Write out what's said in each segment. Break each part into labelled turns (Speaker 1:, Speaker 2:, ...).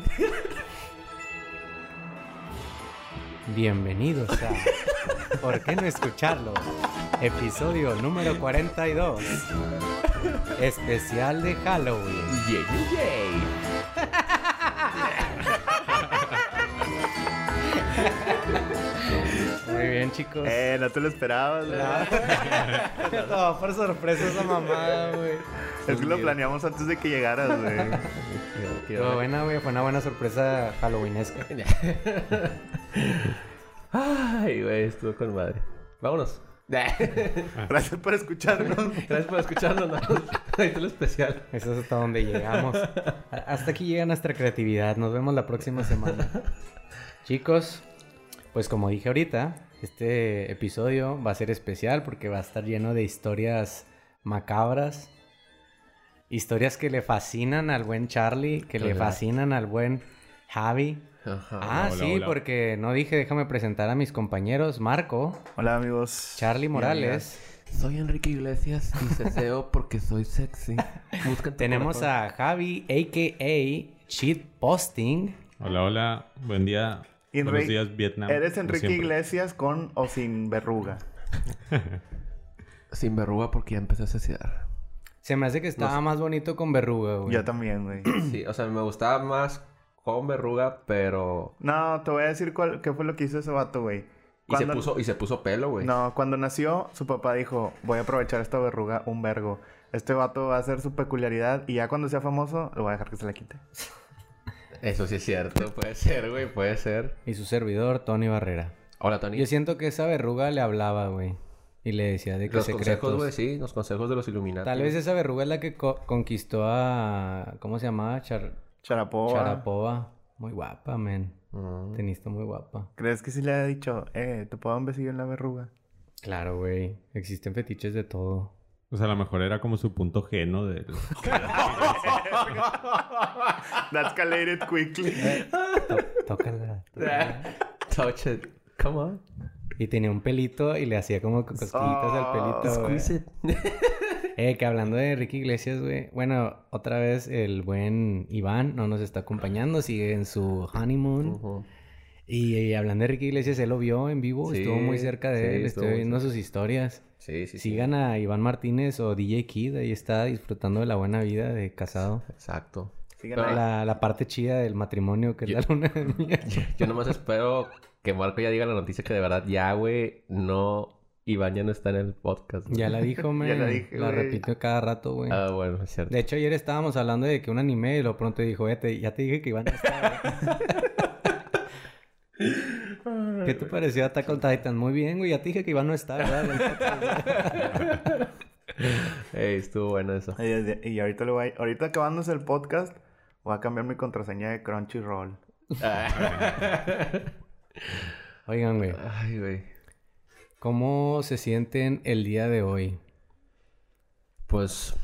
Speaker 1: Bienvenidos a ¿Por qué no escucharlo? Episodio número 42. Especial de Halloween.
Speaker 2: Yay.
Speaker 1: Muy bien, chicos.
Speaker 3: Eh, no te lo esperabas, ¿verdad?
Speaker 1: No, por sorpresa esa mamada, güey.
Speaker 3: Es que lo planeamos antes de que llegaras, güey.
Speaker 1: Fue buena, güey. Fue una buena sorpresa halloweenesca.
Speaker 2: Ay, güey, estuvo con madre. Vámonos.
Speaker 3: Gracias por escucharnos.
Speaker 2: Gracias por escucharnos. Ahí está lo especial.
Speaker 1: Eso es hasta donde llegamos. Hasta aquí llega nuestra creatividad. Nos vemos la próxima semana. Chicos, pues como dije ahorita, este episodio va a ser especial porque va a estar lleno de historias macabras. Historias que le fascinan al buen Charlie, que le fascinan al buen Javi.
Speaker 2: Ajá.
Speaker 1: Ah,
Speaker 4: hola,
Speaker 1: sí,
Speaker 4: hola.
Speaker 1: porque no dije, déjame presentar a mis compañeros. Marco,
Speaker 3: Hola, amigos.
Speaker 1: Charlie Morales.
Speaker 2: Soy Enrique Iglesias y ceseo porque soy sexy.
Speaker 1: Tenemos
Speaker 2: corazón.
Speaker 1: a Javi, a.k.a. Cheat Posting.
Speaker 4: Hola, hola. Buen día.
Speaker 3: Enrique-
Speaker 4: Buenos días, Vietnam.
Speaker 3: Eres Enrique. Iglesias con o sin verruga.
Speaker 2: Sin verruga porque ya empecé a cesear.
Speaker 1: Se me hace que estaba más bonito con verruga, güey.
Speaker 3: Yo también, güey.
Speaker 2: Sí, o sea, me gustaba más con verruga, pero...
Speaker 3: No, te voy a decir cuál, qué fue lo que hizo ese vato, güey.
Speaker 2: Y se,
Speaker 3: Cuando-
Speaker 2: puso, y se puso pelo, güey.
Speaker 3: No, cuando nació, su papá dijo, voy a aprovechar esta verruga un vergo. Este vato va a ser su peculiaridad y ya cuando sea famoso, lo voy a dejar que se la quite.
Speaker 2: Eso sí es cierto. Puede ser, güey. Puede ser.
Speaker 1: Y su servidor, Tony Barrera.
Speaker 2: Hola, Tony.
Speaker 1: Yo siento que esa verruga le hablaba, güey. Y le decía de que
Speaker 2: Los
Speaker 1: secretos.
Speaker 2: consejos, güey, sí. Los consejos de los Illuminati.
Speaker 1: Tal vez esa verruga es la que co- conquistó a... ¿Cómo se llamaba? Char...
Speaker 3: Charapoa.
Speaker 1: Charapova. Muy guapa, men.
Speaker 2: Mm.
Speaker 1: Tenista muy guapa.
Speaker 3: ¿Crees que sí le ha dicho, eh, te puedo dar un besillo en la verruga?
Speaker 1: Claro, güey. Existen fetiches de todo.
Speaker 4: O sea, a lo mejor era como su punto G, ¿no? Del...
Speaker 3: That escalated quickly.
Speaker 1: Tócala.
Speaker 2: Touch it. Come on.
Speaker 1: Y tenía un pelito y le hacía como cosquillitas al pelito.
Speaker 2: Squeeze it.
Speaker 1: Eh, que hablando de Enrique Iglesias, güey. Bueno, otra vez el buen Iván no nos está acompañando, sigue en su honeymoon. Y, hablando de Enrique Iglesias, él lo vio en vivo,
Speaker 2: Sí,
Speaker 1: estuvo muy cerca de
Speaker 2: sí,
Speaker 1: él,
Speaker 2: muy
Speaker 1: viendo
Speaker 2: cerca.
Speaker 1: sus historias.
Speaker 2: Sí, sí, sí.
Speaker 1: Sigan a Iván Martínez o DJ Kid, ahí está disfrutando de la buena vida de casado.
Speaker 2: Exacto.
Speaker 3: Sigan
Speaker 2: Pero.
Speaker 1: La, la parte chida del matrimonio, que
Speaker 2: Yo-
Speaker 1: es la luna de miel.
Speaker 2: Yo nomás espero que Marco ya diga la noticia que de verdad ya, güey, no... Iván ya no está en el podcast. güey.
Speaker 1: Ya la dijo, man.
Speaker 3: Ya la dije, güey.
Speaker 1: repito cada rato, güey.
Speaker 2: Ah, bueno, es cierto.
Speaker 1: De hecho, ayer estábamos hablando de que un anime y lo pronto dijo, "Eh, te- ya te dije que Iván no está. ¿Qué te pareció Attack on Titan? Muy bien, güey. Ya te dije que Iván no está, ¿verdad?
Speaker 2: Ey, estuvo bueno eso.
Speaker 3: Y, y ahorita le voy a... Ahorita acabándose el podcast, voy a cambiar mi contraseña de Crunchyroll.
Speaker 1: Oigan, güey.
Speaker 2: Ay, güey.
Speaker 1: ¿Cómo se sienten el día de hoy?
Speaker 2: Pues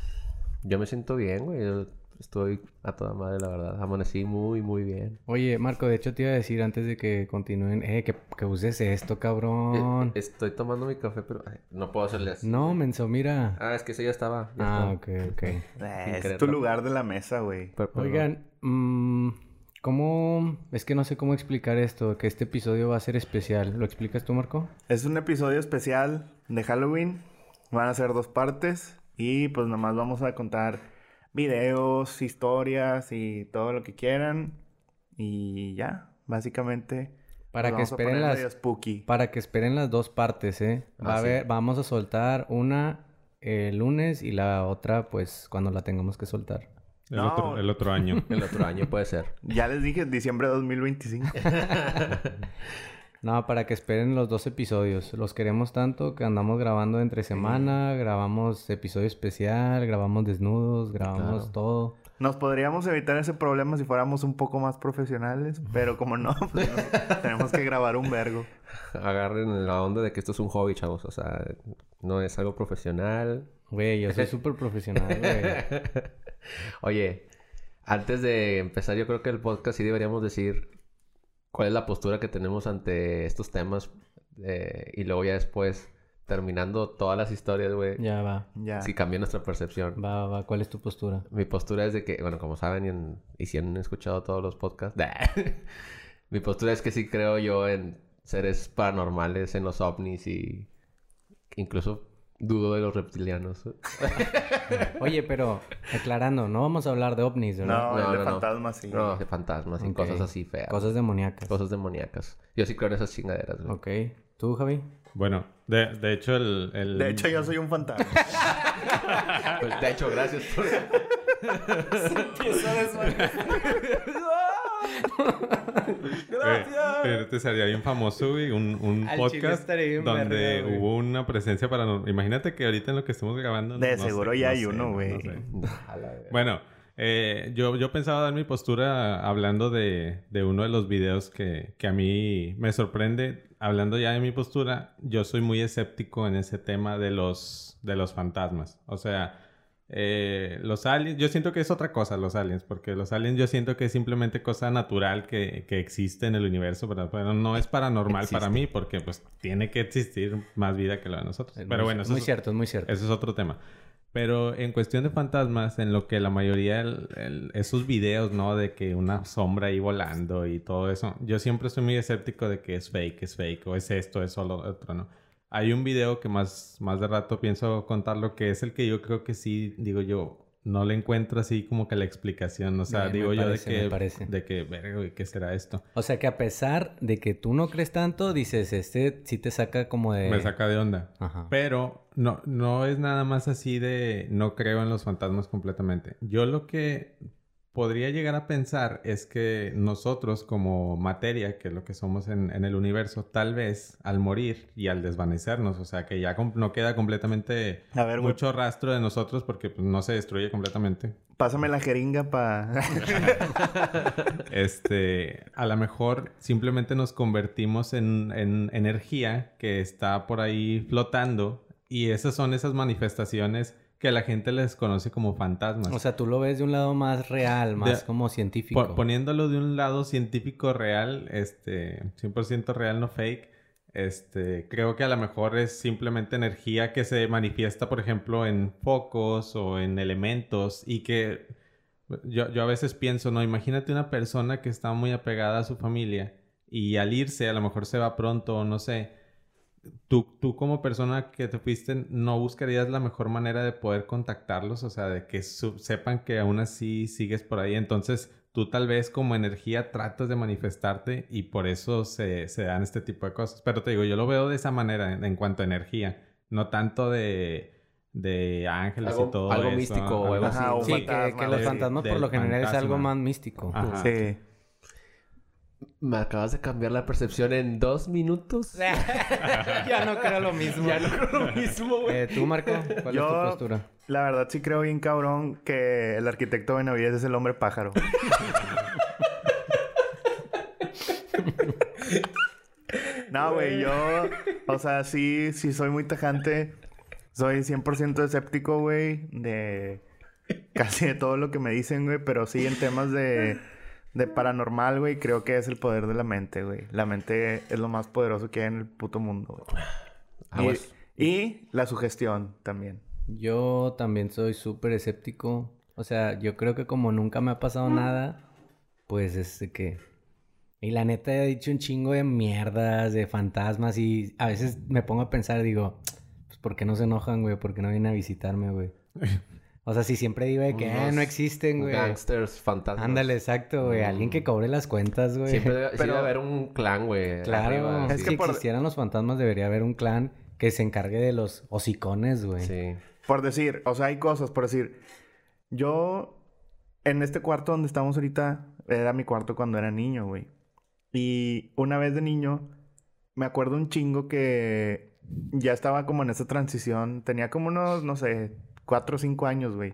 Speaker 2: yo me siento bien, güey. Yo estoy a toda madre, la verdad. Amanecí muy, muy bien.
Speaker 1: Oye, Marco, de hecho te iba a decir antes de que continúen, eh, que, que uses esto, cabrón.
Speaker 2: Eh, estoy tomando mi café, pero ay, no puedo hacerle así.
Speaker 1: No, menso, mira.
Speaker 2: Ah, es que ese ya estaba. ya
Speaker 1: Ah,
Speaker 2: estaba.
Speaker 1: ok, ok.
Speaker 3: Eh, es tu lugar de la mesa, güey.
Speaker 1: Oigan, mm, ¿cómo...? Es que no sé cómo explicar esto, que este episodio va a ser especial. ¿Lo explicas tú, Marco?
Speaker 3: Es un episodio especial de Halloween. Van a ser dos partes. Y pues nomás vamos a contar videos, historias y todo lo que quieran. Y ya, básicamente.
Speaker 1: Para que esperen las...
Speaker 3: spooky.
Speaker 1: Para que esperen las dos partes, ¿eh? Va
Speaker 2: Ah,
Speaker 1: a
Speaker 2: sí.
Speaker 1: haber, vamos a soltar una el lunes y la otra, pues, cuando la tengamos que soltar.
Speaker 4: El,
Speaker 3: No.
Speaker 4: otro, el otro año.
Speaker 2: El otro año puede ser.
Speaker 3: Ya les dije, diciembre de 2025.
Speaker 1: No, para que esperen los dos episodios. Los queremos tanto que andamos grabando entre semana, grabamos episodio especial, grabamos desnudos, grabamos
Speaker 2: Claro.
Speaker 1: todo.
Speaker 3: Nos podríamos evitar ese problema si fuéramos un poco más profesionales, pero como no, pues tenemos que grabar un vergo.
Speaker 2: Agarren la onda de que esto es un hobby, chavos. O sea, no es algo profesional.
Speaker 1: Güey, yo soy súper profesional, güey.
Speaker 2: Oye, antes de empezar, yo creo que el podcast sí deberíamos decir cuál es la postura que tenemos ante estos temas. eh, y luego ya después terminando todas las historias, güey,
Speaker 1: Ya va.
Speaker 3: Ya.
Speaker 2: sí cambia nuestra percepción.
Speaker 1: Va, va, va. ¿Cuál es tu postura?
Speaker 2: Mi postura es de que, bueno, como saben y, en- y si han escuchado todos los podcasts, mi postura es que sí creo yo en seres paranormales, en los ovnis y incluso dudo de los reptilianos.
Speaker 1: Oye, pero aclarando, no vamos a hablar de ovnis, ¿verdad?
Speaker 3: No,
Speaker 2: No,
Speaker 3: de
Speaker 2: no, no.
Speaker 3: fantasmas sí.
Speaker 2: No, de fantasmas y cosas así feas.
Speaker 1: Cosas demoníacas.
Speaker 2: Cosas demoníacas. Yo sí creo en esas chingaderas, güey.
Speaker 1: Ok. ¿Tú, Javi?
Speaker 4: Bueno, de, de hecho el, el-
Speaker 3: De hecho, yo soy un fantasma.
Speaker 2: Pues, de hecho, gracias por...
Speaker 4: Eh, pero te sería bien famoso, güey, un, un
Speaker 1: Al
Speaker 4: podcast
Speaker 1: bien
Speaker 4: donde
Speaker 1: verga, güey.
Speaker 4: hubo una presencia paranormal. Imagínate que ahorita en lo que estemos grabando...
Speaker 3: De
Speaker 4: no
Speaker 3: seguro
Speaker 4: sé,
Speaker 3: ya
Speaker 4: no
Speaker 3: hay
Speaker 4: sé,
Speaker 3: uno,
Speaker 4: no- no
Speaker 3: güey.
Speaker 4: sé. Bueno, eh, yo, yo pensaba dar mi postura hablando de, de uno de los videos que, que a mí me sorprende. Hablando ya de mi postura, yo soy muy escéptico en ese tema de los, de los fantasmas. O sea, eh, los aliens, yo siento que es otra cosa los aliens, porque los aliens yo siento que es simplemente cosa natural que, que existe en el universo. Pero no es paranormal para mí, porque pues tiene que existir más vida que la de nosotros.
Speaker 1: Es
Speaker 4: Pero
Speaker 1: muy-
Speaker 4: bueno, eso
Speaker 1: muy
Speaker 4: es-
Speaker 1: cierto, es muy cierto.
Speaker 4: eso es otro tema. Pero en cuestión de fantasmas, en lo que la mayoría, el- el- esos videos, ¿no? De que una sombra ahí volando y todo eso, yo siempre soy muy escéptico de que es fake, es fake, o es esto, es solo otro, ¿no? Hay un video que más, más de rato pienso contarlo, que es el que yo creo que sí, digo yo, no le encuentro así como que la explicación. O sea,
Speaker 1: Me- me
Speaker 4: digo yo de
Speaker 1: me
Speaker 4: que,
Speaker 1: parece.
Speaker 4: de que, verga, güey, ¿qué será esto?
Speaker 1: O sea que a pesar de que tú no crees tanto, dices, este sí te saca como de...
Speaker 4: Me saca de onda.
Speaker 1: Ajá.
Speaker 4: Pero no, no es nada más así de no creo en los fantasmas completamente. Yo lo que podría llegar a pensar es que nosotros como materia, que es lo que somos en, en el universo, tal vez al morir y al desvanecernos, o sea que ya no queda completamente
Speaker 3: A ver, güey,
Speaker 4: mucho rastro de nosotros porque pues, no se destruye completamente.
Speaker 3: pásame la jeringa para...
Speaker 4: Este, a lo mejor simplemente nos convertimos en, en energía que está por ahí flotando y esas son esas manifestaciones que la gente les conoce como fantasmas.
Speaker 1: O sea, tú lo ves de un lado más real, más
Speaker 4: De-
Speaker 1: como científico.
Speaker 4: Po- poniéndolo de un lado científico real, este, 100% real, no fake, este, creo que a lo mejor es simplemente energía que se manifiesta, por ejemplo, en focos o en elementos y que yo, yo a veces pienso, no, imagínate una persona que está muy apegada a su familia y al irse a lo mejor se va pronto o no sé. Tú, tú como persona que te fuiste, ¿no buscarías la mejor manera de poder contactarlos? O sea, de que sepan que aún así sigues por ahí. Entonces, tú tal vez como energía tratas de manifestarte y por eso se, se dan este tipo de cosas. Pero te digo, yo lo veo de esa manera en, en cuanto a energía. No tanto de, de ángeles
Speaker 2: Algo-
Speaker 4: y todo
Speaker 2: algo
Speaker 4: eso.
Speaker 2: místico o algo
Speaker 3: Ajá,
Speaker 2: así.
Speaker 1: Sí, que,
Speaker 3: fantasma,
Speaker 1: que los
Speaker 3: güey.
Speaker 1: fantasmas por lo general es algo más místico.
Speaker 4: Ajá.
Speaker 3: Sí.
Speaker 2: Me acabas de cambiar la percepción en dos minutos.
Speaker 1: ya no creo lo mismo.
Speaker 2: ya no creo lo mismo, güey.
Speaker 1: Eh, ¿Tú, Marco? ¿Cuál
Speaker 3: Yo-
Speaker 1: es tu postura?
Speaker 3: La verdad sí creo bien cabrón que el arquitecto Benavides es el hombre pájaro. no, güey, yo... O sea, sí, sí soy muy tajante. Soy 100% escéptico, güey, de casi de todo lo que me dicen, güey. Pero sí en temas de, de paranormal, güey, creo que es el poder de la mente, güey. La mente es lo más poderoso que hay en el puto mundo, güey.
Speaker 2: Aguas.
Speaker 3: Y, y la sugestión también.
Speaker 1: Yo también soy súper escéptico. O sea, yo creo que como nunca me ha pasado nada, pues es de que... Y la neta he dicho un chingo de mierdas, de fantasmas y a veces me pongo a pensar, digo, pues ¿por qué no se enojan, güey? ¿Por qué no vienen a visitarme, güey? O sea, si siempre digo de que "Ah, no existen, güey.
Speaker 2: Gangsters, fantasmas.
Speaker 1: Ándale, exacto, güey. Alguien que cobre las cuentas, güey.
Speaker 2: Siempre debe, sí
Speaker 3: Pero-
Speaker 2: debe haber un clan, güey.
Speaker 1: Claro,
Speaker 2: arriba,
Speaker 3: Es
Speaker 1: si
Speaker 3: que por-
Speaker 1: existieran los fantasmas debería haber un clan que se encargue de los hocicones, güey.
Speaker 2: Sí.
Speaker 3: Por decir, o sea, hay cosas, por decir, yo en este cuarto donde estamos ahorita, era mi cuarto cuando era niño, güey. Y una vez de niño, me acuerdo un chingo que ya estaba como en esa transición, tenía como unos, no sé, cuatro o cinco años, güey.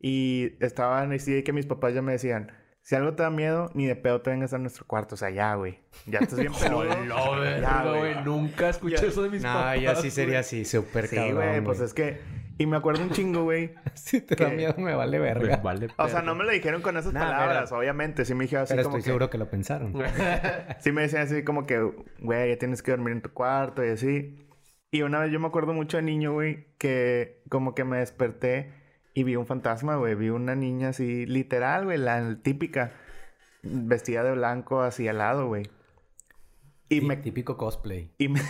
Speaker 3: Y estaban así de que mis papás ya me decían, si algo te da miedo, ni de pedo te vengas a nuestro cuarto. O sea, ya, güey. Ya estás bien peludo. Ya, güey.
Speaker 2: Nunca escuché eso de mis
Speaker 1: No,
Speaker 2: papás.
Speaker 1: ya sí sería así, súper
Speaker 3: Sí,
Speaker 1: cabrón,
Speaker 3: güey, pues es que... Y me acuerdo un chingo, güey.
Speaker 1: Si te da
Speaker 3: que-
Speaker 1: miedo, me vale verga.
Speaker 2: Vale,
Speaker 3: O sea, no me lo dijeron con esas
Speaker 1: Nah,
Speaker 3: palabras,
Speaker 1: pero-
Speaker 3: obviamente. Sí me dijeron así
Speaker 1: Pero
Speaker 3: como
Speaker 1: estoy
Speaker 3: que...
Speaker 1: seguro que lo pensaron.
Speaker 3: Sí me decían así como que, güey, ya tienes que dormir en tu cuarto y así. Y una vez yo me acuerdo mucho de niño, güey, que como que me desperté y vi un fantasma, güey. Vi una niña así, literal, güey, la típica, vestida de blanco así al lado, güey. Y me,
Speaker 1: Típico cosplay.
Speaker 3: y me,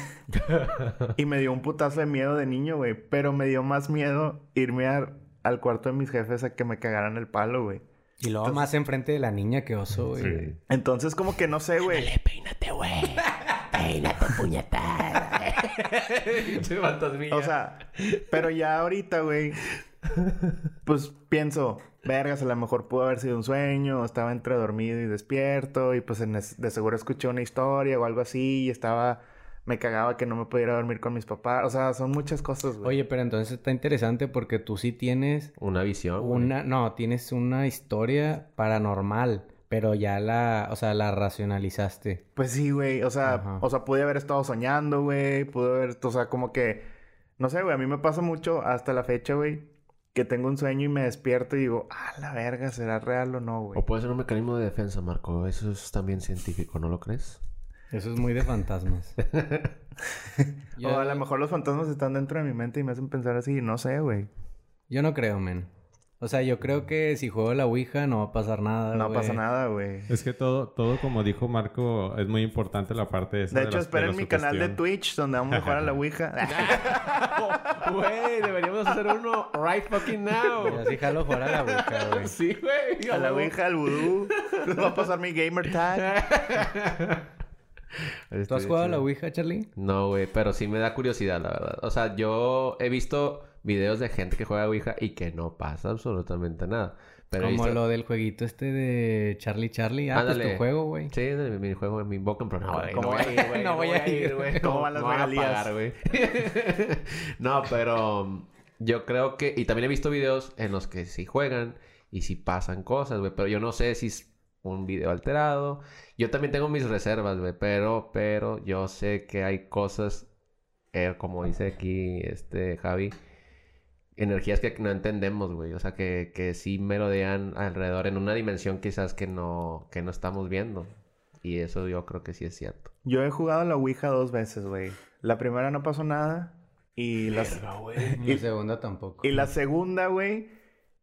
Speaker 3: y me dio un putazo de miedo de niño, güey. Pero me dio más miedo irme a- al cuarto de mis jefes a que me cagaran el palo, güey.
Speaker 1: Y luego más enfrente de la niña que oso, güey.
Speaker 4: Sí.
Speaker 3: Entonces, como que no sé, güey.
Speaker 2: peínate, güey. Peínate, puñetada. Pinche fantasmilla.
Speaker 3: O sea, pero ya ahorita, güey, pues pienso, vergas, a lo mejor pudo haber sido un sueño, o estaba entre dormido y despierto, y pues en es- de seguro escuché una historia o algo así, y estaba, me cagaba que no me pudiera dormir con mis papás. O sea, son muchas cosas, güey.
Speaker 1: Oye, pero entonces está interesante porque tú sí tienes
Speaker 2: Una visión. güey.
Speaker 1: una... No, tienes una historia paranormal. Pero ya la... O sea, la racionalizaste.
Speaker 3: Pues sí, güey. O sea,
Speaker 1: Ajá.
Speaker 3: o sea, pude haber estado soñando, güey. Pude haber, o sea, como que, no sé, güey. A mí me pasa mucho hasta la fecha, güey, que tengo un sueño y me despierto y digo, ah, la verga, ¿será real o no, güey?
Speaker 2: O puede ser un mecanismo de defensa, Marco. Eso es también científico, ¿no lo crees?
Speaker 1: Eso es muy de fantasmas. yo,
Speaker 3: O a lo mejor los fantasmas están dentro de mi mente y me hacen pensar así, no sé, güey.
Speaker 1: yo no creo, men. O sea, yo creo que si juego la Ouija no va a pasar nada,
Speaker 3: No
Speaker 1: güey.
Speaker 3: pasa nada, güey.
Speaker 4: Es que todo, todo como dijo Marco, es muy importante la parte esa
Speaker 3: De hecho,
Speaker 4: la-
Speaker 3: esperen mi canal de. Twitch donde vamos a jugar a la Ouija.
Speaker 2: Güey, deberíamos hacer uno right fucking now.
Speaker 1: Yo sí jalo fuera la Ouija, güey.
Speaker 2: Sí, güey.
Speaker 3: a la Ouija, al vudú. Va a pasar mi gamer tag.
Speaker 1: ¿Tú has jugado a la Ouija, Charlie?
Speaker 2: No, güey, pero sí me da curiosidad, la verdad. O sea, yo he visto videos de gente que juega Ouija y que no pasa absolutamente nada. Pero
Speaker 1: Como
Speaker 2: visto-
Speaker 1: lo del jueguito este de Charlie Charlie. Ah, pues
Speaker 2: Ándale.
Speaker 1: tu juego, güey.
Speaker 2: Sí, en mi juego, mi Invocan, pero no, güey.
Speaker 3: ¿Cómo
Speaker 2: No voy a ir, güey.
Speaker 1: No voy a ir.
Speaker 2: güey.
Speaker 3: ¿Cómo
Speaker 2: No-
Speaker 3: van las
Speaker 2: no van a
Speaker 3: regalías?
Speaker 2: pagar, güey. no, pero um, yo creo que... Y también he visto videos en los que sí juegan y sí pasan cosas, güey. Pero yo no sé si es un video alterado. Yo también tengo mis reservas, güey. Pero, pero yo sé que hay cosas, eh, como dice aquí este Javi, energías que no entendemos, güey. O sea, que, que sí merodean alrededor en una dimensión quizás que no, que no estamos viendo. Y eso yo creo que sí es cierto.
Speaker 3: Yo he jugado a la Ouija dos veces, güey. La primera no pasó nada. Y la,
Speaker 1: Y segunda tampoco.
Speaker 3: y la segunda, güey.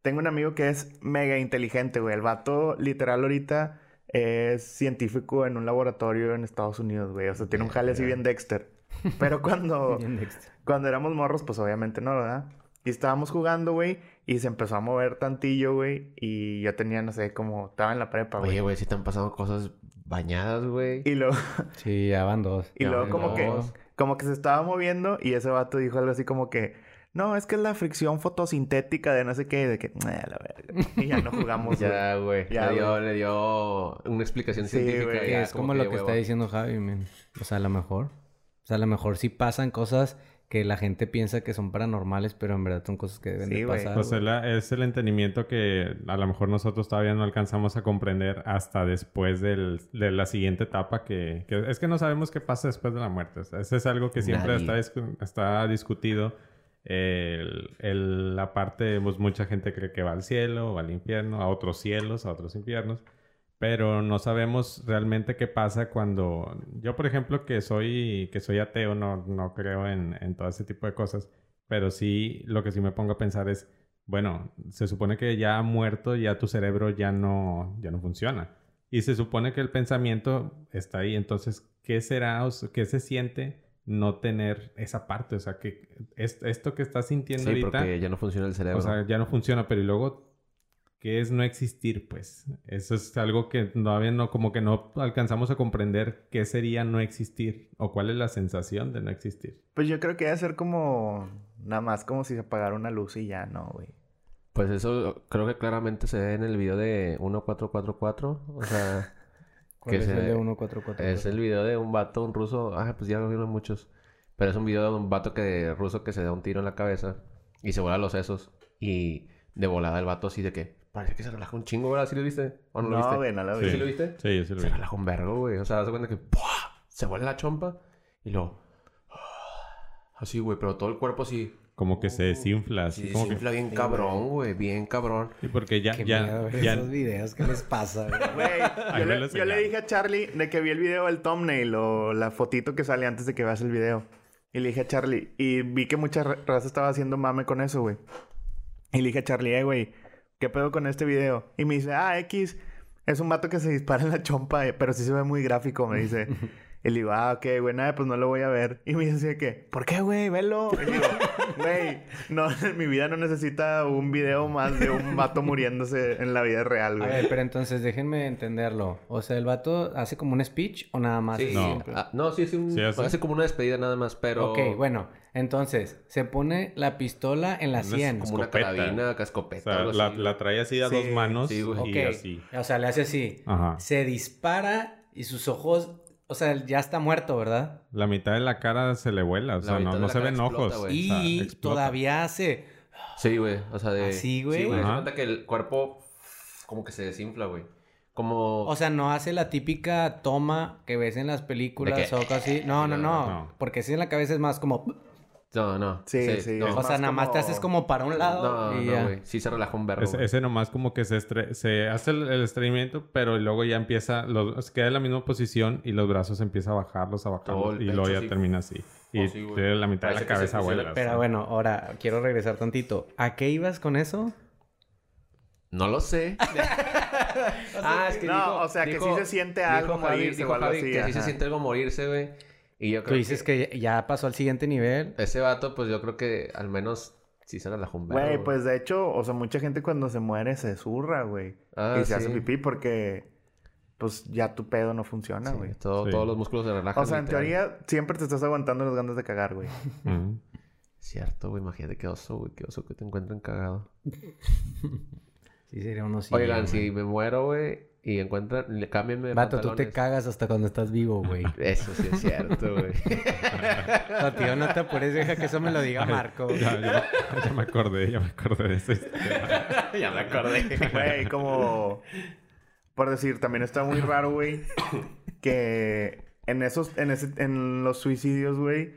Speaker 3: Tengo un amigo que es mega inteligente, güey. El vato, literal, ahorita es científico en un laboratorio en Estados Unidos, güey. O sea, tiene un jale así bien Dexter. Pero cuando,
Speaker 1: Bien Dexter.
Speaker 3: cuando éramos morros, pues obviamente no, ¿verdad? Y estábamos jugando, güey. Y se empezó a mover tantillo, güey. Y yo tenía, no sé, como... Estaba en la prepa, güey.
Speaker 2: Oye, güey, si te han pasado cosas bañadas, güey.
Speaker 3: Y luego...
Speaker 1: Sí, ya van dos.
Speaker 3: Y
Speaker 2: Ya
Speaker 3: luego como que, como que se estaba moviendo y ese vato dijo algo así como que, no, es que es la fricción fotosintética de no sé qué, de que, "Eh, la. Y ya no jugamos.
Speaker 2: Ya, güey.
Speaker 3: Ya,
Speaker 2: Le dio, le dio una explicación
Speaker 3: Sí,
Speaker 2: científica. ya,
Speaker 1: es como lo que
Speaker 2: huevo.
Speaker 1: está diciendo Javi, men. O sea, a lo mejor. O sea, a lo mejor sí pasan cosas que la gente piensa que son paranormales, pero en verdad son cosas que deben
Speaker 3: Sí,
Speaker 1: de pasar.
Speaker 4: Pues es,
Speaker 1: güey.
Speaker 4: la- es el entendimiento que a lo mejor nosotros todavía no alcanzamos a comprender hasta después del- de la siguiente etapa que, que- es que no sabemos qué pasa después de la muerte. O sea, eso es algo que siempre está, está discutido. El- el- la parte, pues mucha gente cree que va al cielo o al infierno, a otros cielos, a otros infiernos. Pero no sabemos realmente qué pasa cuando... Yo, por ejemplo, que soy, que soy ateo, no, no creo en, en todo ese tipo de cosas. Pero sí, lo que sí me pongo a pensar es, bueno, se supone que ya muerto, ya tu cerebro ya no, ya no funciona. Y se supone que el pensamiento está ahí. Entonces, ¿qué será o qué se siente no tener esa parte? O sea, que es- esto que estás sintiendo
Speaker 2: Sí,
Speaker 4: ahorita,
Speaker 2: porque ya no funciona el cerebro.
Speaker 4: o sea, ya no funciona. Pero y luego, ¿qué es no existir? Pues eso es algo que todavía no, como que no alcanzamos a comprender qué sería no existir o cuál es la sensación de no existir.
Speaker 3: Pues yo creo que debe ser como, nada más como si se apagara una luz y ya, no, güey.
Speaker 2: Pues eso creo que claramente se ve en el video de 1444. O sea,
Speaker 1: ¿Cuál
Speaker 2: que
Speaker 1: es
Speaker 2: se-
Speaker 1: el de 1444?
Speaker 2: es el video de un vato, un ruso. Ah, pues ya lo vieron muchos. Pero es un video de un vato que ruso que se da un tiro en la cabeza y se vuela los sesos. Y de volada el vato así de que parece que se relaja un chingo, ¿verdad? ¿Sí lo viste? ¿O no lo
Speaker 3: No,
Speaker 2: viste?
Speaker 3: güey, no lo
Speaker 2: ¿Sí,
Speaker 3: vi.
Speaker 2: sí lo viste?
Speaker 4: Sí, yo sí lo
Speaker 2: Se
Speaker 4: vi.
Speaker 2: relaja un vergo, güey. O sea, se cuenta que ¡pua! se vuela la chompa y luego. Así, güey, pero todo el cuerpo así.
Speaker 4: Como que se desinfla, así
Speaker 2: Sí,
Speaker 4: como
Speaker 2: se
Speaker 4: que...
Speaker 2: infla bien cabrón, güey. Bien cabrón.
Speaker 4: Y porque ya,
Speaker 1: Qué
Speaker 4: ya,
Speaker 1: miedo
Speaker 4: ya,
Speaker 1: esos videos. ¿Qué les pasa, güey?
Speaker 3: Yo, le, yo le dije a Charlie de que vi el video del thumbnail o la fotito que sale antes de que veas el video. Y le dije a Charlie, y vi que mucha ra- raza estaba haciendo mame con eso, güey. Y le dije a Charlie, eh, güey, ¿qué pedo con este video? Y me dice, ah, X, es un vato que se dispara en la chompa, eh, pero sí se ve muy gráfico, me dice. Y le digo, ah, ok, güey, nada, pues no lo voy a ver. Y me dice así de que, ¿por qué, güey? Velo. Y digo, güey, no, mi vida no necesita un video más de un vato muriéndose en la vida real,
Speaker 1: A
Speaker 3: güey.
Speaker 1: ver, pero entonces déjenme entenderlo. O sea, ¿el vato hace como un speech o nada más?
Speaker 2: Sí,
Speaker 4: No.
Speaker 2: ah, no, sí, es un,
Speaker 4: Sí, hace.
Speaker 2: hace como una despedida nada más, pero...
Speaker 1: Ok, bueno. Entonces, se pone la pistola en la 100.
Speaker 2: Como una
Speaker 4: Escopeta.
Speaker 2: carabina,
Speaker 4: O
Speaker 2: cascopeta,
Speaker 4: sea,
Speaker 2: algo
Speaker 4: la,
Speaker 2: así.
Speaker 4: la trae así a
Speaker 3: Sí,
Speaker 4: dos manos
Speaker 2: sí, güey.
Speaker 4: y
Speaker 1: Ok.
Speaker 4: así.
Speaker 1: O sea, le hace así.
Speaker 4: Ajá.
Speaker 1: Se dispara y sus ojos... O sea, ya está muerto, ¿verdad?
Speaker 4: La mitad de la cara se le vuela. O sea, no, se ven
Speaker 2: explota,
Speaker 4: ojos.
Speaker 2: güey.
Speaker 4: o sea,
Speaker 1: Y todavía hace...
Speaker 2: Sí, güey. O sea, de...
Speaker 1: Así, güey.
Speaker 2: Sí, güey. Se cuenta que el cuerpo como que se desinfla, güey. Como...
Speaker 1: O sea, no hace la típica toma que ves en las películas o algo así. No, no, no.
Speaker 4: No.
Speaker 1: Porque si en la cabeza es más como...
Speaker 2: No, no.
Speaker 3: Sí, sí,
Speaker 2: no.
Speaker 1: O sea, nada más te haces como para un lado
Speaker 2: No,
Speaker 1: y
Speaker 2: no, güey. Sí se relaja un verbo,
Speaker 4: Ese, nomás como que se, estre- se hace el, el estreñimiento, pero luego ya empieza, los, se queda en la misma posición y los brazos empieza a bajarlos, a
Speaker 2: Todo
Speaker 4: bajarlos
Speaker 2: el
Speaker 4: y luego ya termina así. Y
Speaker 2: Oh, sí, güey.
Speaker 4: tiene la mitad de la cabeza vuela.
Speaker 1: Pero bueno, ahora quiero regresar tantito. ¿A qué ibas con eso?
Speaker 2: No lo sé. ah, es que
Speaker 3: No,
Speaker 2: dijo-
Speaker 3: o sea, que
Speaker 2: dijo-
Speaker 3: sí se siente
Speaker 2: dijo
Speaker 3: algo
Speaker 2: Javi-
Speaker 3: morirse
Speaker 2: dijo
Speaker 3: o algo
Speaker 2: Javi
Speaker 3: así,
Speaker 2: que sí se siente algo morirse, güey. Y yo
Speaker 1: Tú
Speaker 2: creo
Speaker 1: dices que ya pasó al siguiente nivel.
Speaker 2: Ese vato, pues yo creo que al menos sí se relajó un verbo,
Speaker 3: Güey, pues de hecho, o sea, mucha gente cuando se muere se zurra, güey.
Speaker 2: Ah,
Speaker 3: y se hace pipí porque, pues ya tu pedo no funciona,
Speaker 2: Sí,
Speaker 3: güey.
Speaker 2: todo-
Speaker 4: Sí.
Speaker 2: Todos los músculos se relajan.
Speaker 3: O sea, en teoría, siempre te estás aguantando las ganas de cagar, güey.
Speaker 2: Cierto, güey. Imagínate qué oso, güey. Qué oso que te encuentren cagado.
Speaker 1: Sí, sería uno sí.
Speaker 2: Oigan,
Speaker 1: güey.
Speaker 2: si me muero, güey, y encuentran... le- Cámbienme de
Speaker 1: Vato, tú te cagas hasta cuando estás vivo, güey.
Speaker 2: Eso sí es cierto, güey.
Speaker 1: No, tío, no te apures, deja que eso me lo diga Marco.
Speaker 4: Ya, ya, ya me acordé, ya me acordé de historia.
Speaker 2: ya me acordé.
Speaker 3: Güey, como... Por decir, también está muy raro, güey, que en esos, en ese, en los suicidios, güey,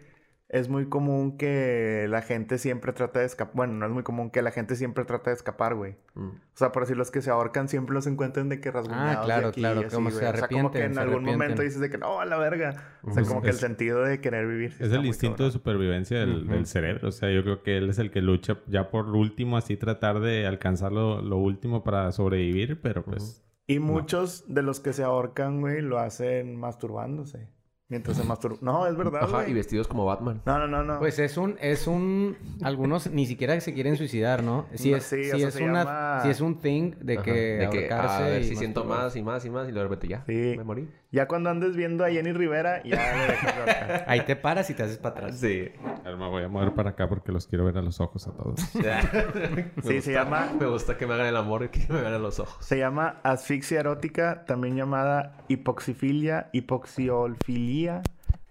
Speaker 3: es muy común que la gente siempre trata de escapar. Bueno, no es muy común que la gente siempre trata de escapar, güey.
Speaker 2: Mm.
Speaker 3: O sea, por decir, los que se ahorcan siempre los encuentran de que rasguñados
Speaker 1: Ah, claro,
Speaker 3: de aquí
Speaker 1: claro,
Speaker 3: y así,
Speaker 1: como se
Speaker 3: güey. O sea, como que
Speaker 1: arrepienten,
Speaker 3: en algún
Speaker 1: arrepienten.
Speaker 3: momento dices de que no, a la verga. O sea,
Speaker 4: Ujú.
Speaker 3: como que el sentido de querer vivir. sí
Speaker 4: Es el instinto de supervivencia del, cerebro. O sea, yo creo que él es el que lucha ya por último, así tratar de alcanzar lo, lo último para sobrevivir, pero pues...
Speaker 3: Y muchos de los que se ahorcan, güey, lo hacen masturbándose. Mientras se masturban. No, es verdad,
Speaker 2: Ajá, y vestidos como Batman.
Speaker 3: No, no, no, no.
Speaker 1: Pues es un, es un, algunos ni siquiera se quieren suicidar, ¿no? Si
Speaker 3: No,
Speaker 1: es,
Speaker 3: sí,
Speaker 1: si es
Speaker 3: se
Speaker 1: una,
Speaker 3: llama-
Speaker 1: si es un thing de que
Speaker 2: de que
Speaker 1: ahorcarse
Speaker 2: a ver
Speaker 1: y
Speaker 2: si siento más y más y más y de repente ya
Speaker 3: Sí.
Speaker 2: me morí.
Speaker 3: Ya cuando andes viendo a Jenny Rivera, ya le dejas.
Speaker 1: Ahí te paras y te haces para atrás.
Speaker 2: Sí.
Speaker 4: A ver, me voy a mover para acá porque los quiero ver a los ojos a todos.
Speaker 3: Sí, se llama-
Speaker 2: Me gusta que me hagan el amor y que me vean a los ojos.
Speaker 3: Se llama asfixia erótica, también llamada hipoxifilia, hipoxiolfilia,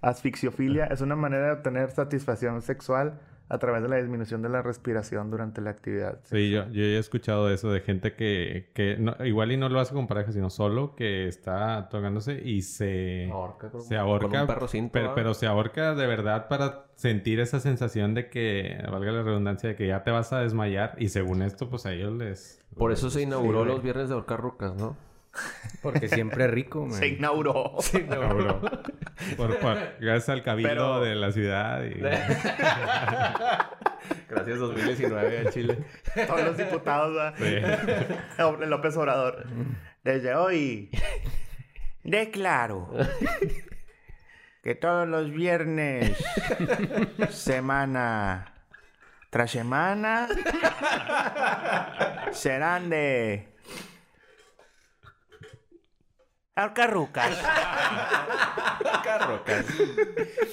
Speaker 3: asfixiofilia. Es una manera de obtener satisfacción sexual a través de la disminución de la respiración durante la actividad.
Speaker 4: Sí, yo, yo he escuchado eso de gente que, que no- igual y no lo hace con pareja, sino solo que está tocándose y se
Speaker 2: Ahorca con-
Speaker 4: se ahorca,
Speaker 2: con un perro cinto,
Speaker 4: pero, se ahorca de verdad para sentir esa sensación de que, valga la redundancia, de que ya te vas a desmayar y según esto, pues a ellos les...
Speaker 2: Por eso se inauguró los viernes de ahorcar rucas, ¿no?
Speaker 1: Porque siempre rico, man.
Speaker 3: Se inauguró.
Speaker 4: Por, por- gracias al cabildo
Speaker 3: Pero-
Speaker 4: de la ciudad y...
Speaker 2: Gracias 2019 al Chile.
Speaker 3: Todos los diputados, ¿verdad?
Speaker 4: Sí.
Speaker 3: López Obrador. Desde hoy, declaro que todos los viernes, semana tras semana, serán de Alcarrucas.
Speaker 2: Rucas.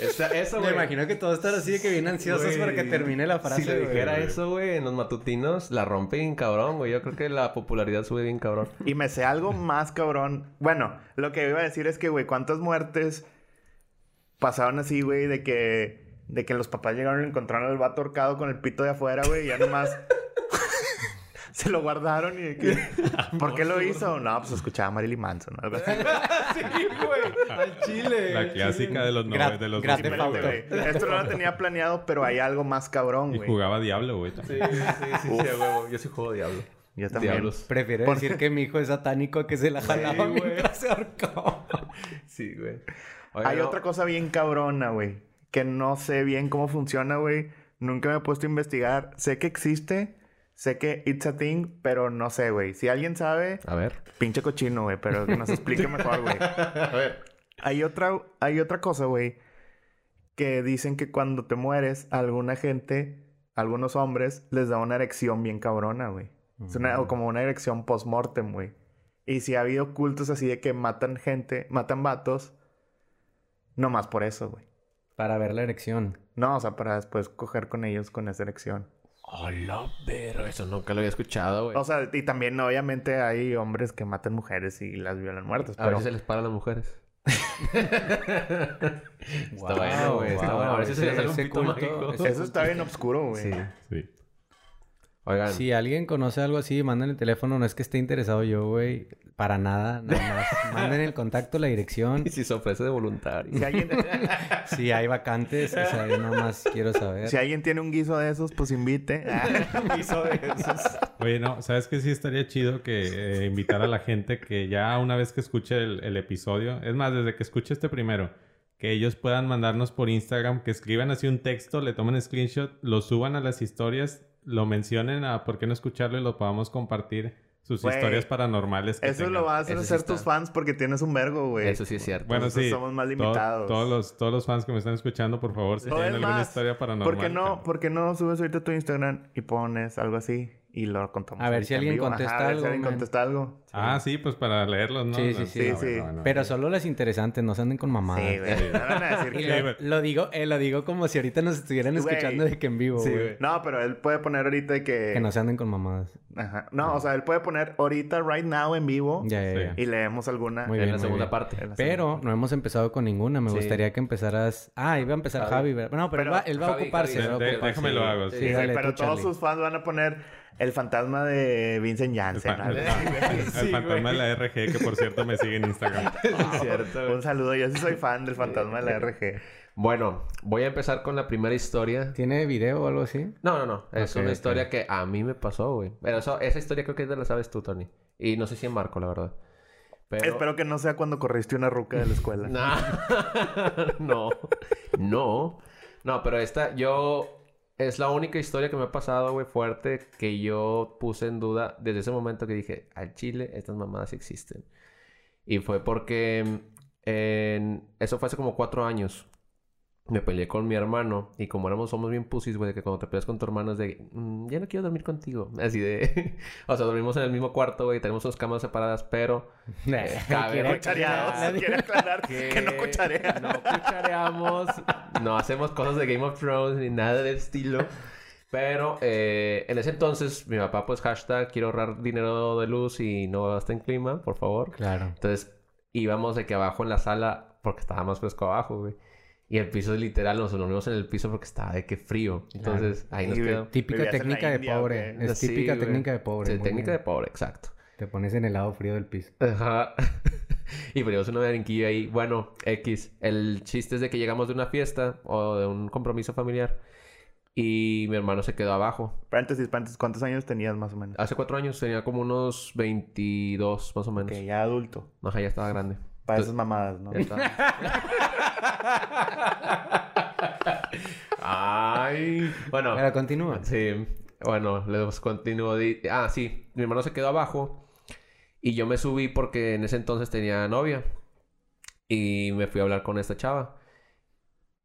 Speaker 2: Esa- eso,
Speaker 1: Me imagino que todos están así de que bien ansiosos para que termine la frase.
Speaker 2: Si le
Speaker 1: güey.
Speaker 2: dijera eso, güey, en los matutinos, la rompe bien cabrón, güey. Yo creo que la popularidad sube bien cabrón.
Speaker 3: Y me sé algo más cabrón. Bueno, lo que iba a decir es que, güey, ¿cuántas muertes pasaron así, güey? De que, de que los papás llegaron y encontraron al vato ahorcado con el pito de afuera, güey, y ya nomás se lo guardaron y de que... ¿Por qué lo hizo? No, pues escuchaba a Marilyn Manson, así.
Speaker 1: Sí, güey. Al chile.
Speaker 4: La clásica de los
Speaker 1: Gra-
Speaker 4: nove- de los güey.
Speaker 3: güey. Esto no lo tenía planeado, pero hay algo más cabrón,
Speaker 4: Y
Speaker 3: güey.
Speaker 4: jugaba Diablo, güey.
Speaker 2: Sí,
Speaker 4: también.
Speaker 2: sí, sí, sí, a huevo. Yo sí juego Diablo.
Speaker 3: Yo también.
Speaker 2: Diablos.
Speaker 1: Prefiero
Speaker 3: Por-
Speaker 1: decir que mi hijo es satánico a que se la jalaba
Speaker 2: güey.
Speaker 1: mientras se ahorcaba.
Speaker 2: Sí, güey.
Speaker 3: Hay otra cosa bien cabrona, güey. que no sé bien cómo funciona, güey. Nunca me he puesto a investigar. Sé que existe, sé que it's a thing, pero no sé, güey. Si alguien sabe,
Speaker 2: A ver.
Speaker 3: pinche cochino, güey, pero que nos explique mejor, güey.
Speaker 2: A ver.
Speaker 3: Hay otra, hay otra cosa, güey, que dicen que cuando te mueres, alguna gente, algunos hombres, les da una erección bien cabrona, güey. Es una, o como una erección post-mortem, güey. Y si ha habido cultos así de que matan gente, matan vatos, no más por eso, güey.
Speaker 1: Para ver la erección.
Speaker 3: No, o sea, para después coger con ellos con esa erección.
Speaker 2: Hola, pero eso nunca lo había escuchado, güey.
Speaker 3: O sea, y también obviamente hay hombres que matan mujeres y las violan muertas,
Speaker 2: A
Speaker 3: pero...
Speaker 2: ver si se les para a las mujeres.
Speaker 1: Wow,
Speaker 2: bueno, güey, está bueno. A ver si se les sale un pito mágico.
Speaker 3: Eso está bien oscuro, güey.
Speaker 1: Sí.
Speaker 4: Sí.
Speaker 2: Oigan,
Speaker 1: Si alguien conoce algo así, manden el teléfono. No es que esté interesado yo, güey. Para nada, nada más. Manden el contacto, la dirección.
Speaker 2: y si se ofrece de voluntario.
Speaker 3: Si alguien,
Speaker 1: Si hay vacantes, o sea, yo nada más quiero saber.
Speaker 3: si alguien tiene un guiso de esos, pues invite. guiso de esos.
Speaker 4: Oye, no, ¿sabes qué? Sí estaría chido que eh, invitar a la gente que ya una vez que escuche el, el episodio, es más, desde que escuche este primero, que ellos puedan mandarnos por Instagram, que escriban así un texto, le tomen screenshot, lo suban a las historias, lo mencionen a por qué no escucharlo y lo podamos compartir sus historias paranormales. Que
Speaker 3: Eso
Speaker 4: tengan.
Speaker 3: lo vas a
Speaker 2: sí
Speaker 3: hacer
Speaker 2: está.
Speaker 3: tus fans porque tienes un vergo, güey.
Speaker 2: Eso sí es cierto.
Speaker 4: Bueno,
Speaker 3: Nosotros
Speaker 4: sí.
Speaker 3: somos más limitados.
Speaker 4: todos, los, todos los fans que me están escuchando, por favor, si
Speaker 3: O
Speaker 4: tienen
Speaker 3: es
Speaker 4: alguna
Speaker 3: más,
Speaker 4: historia paranormal.
Speaker 3: ¿Por qué no,
Speaker 4: que-
Speaker 3: por qué no subes ahorita tu Instagram y pones algo así y lo contamos?
Speaker 1: A ver si
Speaker 3: en
Speaker 1: alguien
Speaker 3: vivo? Ajá,
Speaker 1: contesta
Speaker 3: a ver
Speaker 1: algo,
Speaker 3: si alguien
Speaker 1: man.
Speaker 3: contesta algo.
Speaker 4: Ah, sí, pues para leerlos, ¿no?
Speaker 1: Sí, sí, sí.
Speaker 3: Sí, sí.
Speaker 4: bueno.
Speaker 1: Pero solo las interesantes, no se anden con mamadas.
Speaker 3: Sí, güey. No van a decir que...
Speaker 1: lo, lo digo, eh, lo digo como si ahorita nos estuvieran
Speaker 3: Güey.
Speaker 1: escuchando de que en vivo,
Speaker 3: Sí,
Speaker 1: güey.
Speaker 3: güey. No, pero él puede poner ahorita que...
Speaker 1: Que no se anden con mamadas.
Speaker 3: Ajá. No, o sea, él puede poner ahorita, right now, en vivo.
Speaker 1: Ya, ya.
Speaker 3: Y leemos alguna.
Speaker 1: Muy
Speaker 2: en
Speaker 1: bien,
Speaker 2: la
Speaker 1: muy
Speaker 2: segunda
Speaker 1: bien.
Speaker 2: parte.
Speaker 3: la
Speaker 1: Pero
Speaker 3: segunda.
Speaker 1: no hemos empezado con ninguna. Me
Speaker 3: Sí.
Speaker 1: gustaría que empezaras. Ah, iba a empezar
Speaker 2: Javi.
Speaker 1: No, pero, él va, él va a
Speaker 2: Javi,
Speaker 1: ocuparse.
Speaker 4: Déjame lo hago.
Speaker 1: Sí,
Speaker 3: pero todos sus fans van a poner el fantasma de Vincent Janssen.
Speaker 4: el fan- el fantasma
Speaker 3: güey.
Speaker 4: de la RG, que por cierto me sigue en Instagram.
Speaker 3: Ah,
Speaker 2: cierto,
Speaker 3: Un saludo, yo sí soy fan del fantasma de la RG.
Speaker 2: Bueno, voy a empezar con la primera historia.
Speaker 1: ¿Tiene video o algo así?
Speaker 2: No, no, no. Es una historia que a mí me pasó, güey. Pero eso, esa historia creo que te la sabes tú, Tony. Y no sé si en Marco, la verdad. Pero...
Speaker 3: Espero que no sea cuando corriste una ruca de la escuela.
Speaker 2: No. no. No. No, pero esta, yo... Es la única historia que me ha pasado, güey, fuerte, que yo puse en duda desde ese momento que dije, al Chile, estas mamadas existen. Y fue porque en... eso fue hace como cuatro años. Me peleé con mi hermano y como éramos, somos bien pusis, güey, de que cuando te peleas con tu hermano es de, "Mm, ya no quiero dormir contigo. Así de, o sea, dormimos en el mismo cuarto, güey, tenemos unas camas separadas, pero
Speaker 1: Eh,
Speaker 2: cabe
Speaker 1: quiere-
Speaker 3: Cuchareados.
Speaker 1: Quiere
Speaker 3: aclarar que no cucharean.
Speaker 2: No cuchareamos, no hacemos cosas de Game of Thrones ni nada del estilo. Pero eh, en ese entonces, mi papá, pues, hashtag, quiero ahorrar dinero de luz y no gasten clima, por favor.
Speaker 1: Claro.
Speaker 2: Entonces, íbamos de que abajo en la sala, porque estaba más fresco abajo, güey. Y el piso literal, nos dormimos en el piso porque estaba de que frío. Entonces, ahí nos quedó.
Speaker 1: Típica
Speaker 3: ¿Vivías en la
Speaker 1: técnica de
Speaker 3: India o
Speaker 1: pobre.
Speaker 3: qué?
Speaker 1: Es
Speaker 2: Sí,
Speaker 1: típica
Speaker 2: güey.
Speaker 1: técnica de pobre.
Speaker 2: Sí, técnica de
Speaker 1: bien.
Speaker 2: pobre, exacto.
Speaker 1: Te pones en el lado frío del piso.
Speaker 2: Ajá. y poníamos una brinquillo ahí. Bueno, X. El chiste es de que llegamos de una fiesta o de un compromiso familiar. Y mi hermano se quedó abajo.
Speaker 3: Paréntesis, paréntesis, ¿cuántos años tenías más o menos?
Speaker 2: Hace cuatro años tenía como unos 22 más o menos.
Speaker 3: Que ya adulto.
Speaker 2: Ajá, ya estaba grande.
Speaker 3: Para esas mamadas, ¿no?
Speaker 2: Ay. Bueno.
Speaker 1: Pero continúa.
Speaker 2: Sí, bueno, les continúo. Ah, sí, mi hermano se quedó abajo y yo me subí porque en ese entonces tenía novia y me fui a hablar con esta chava.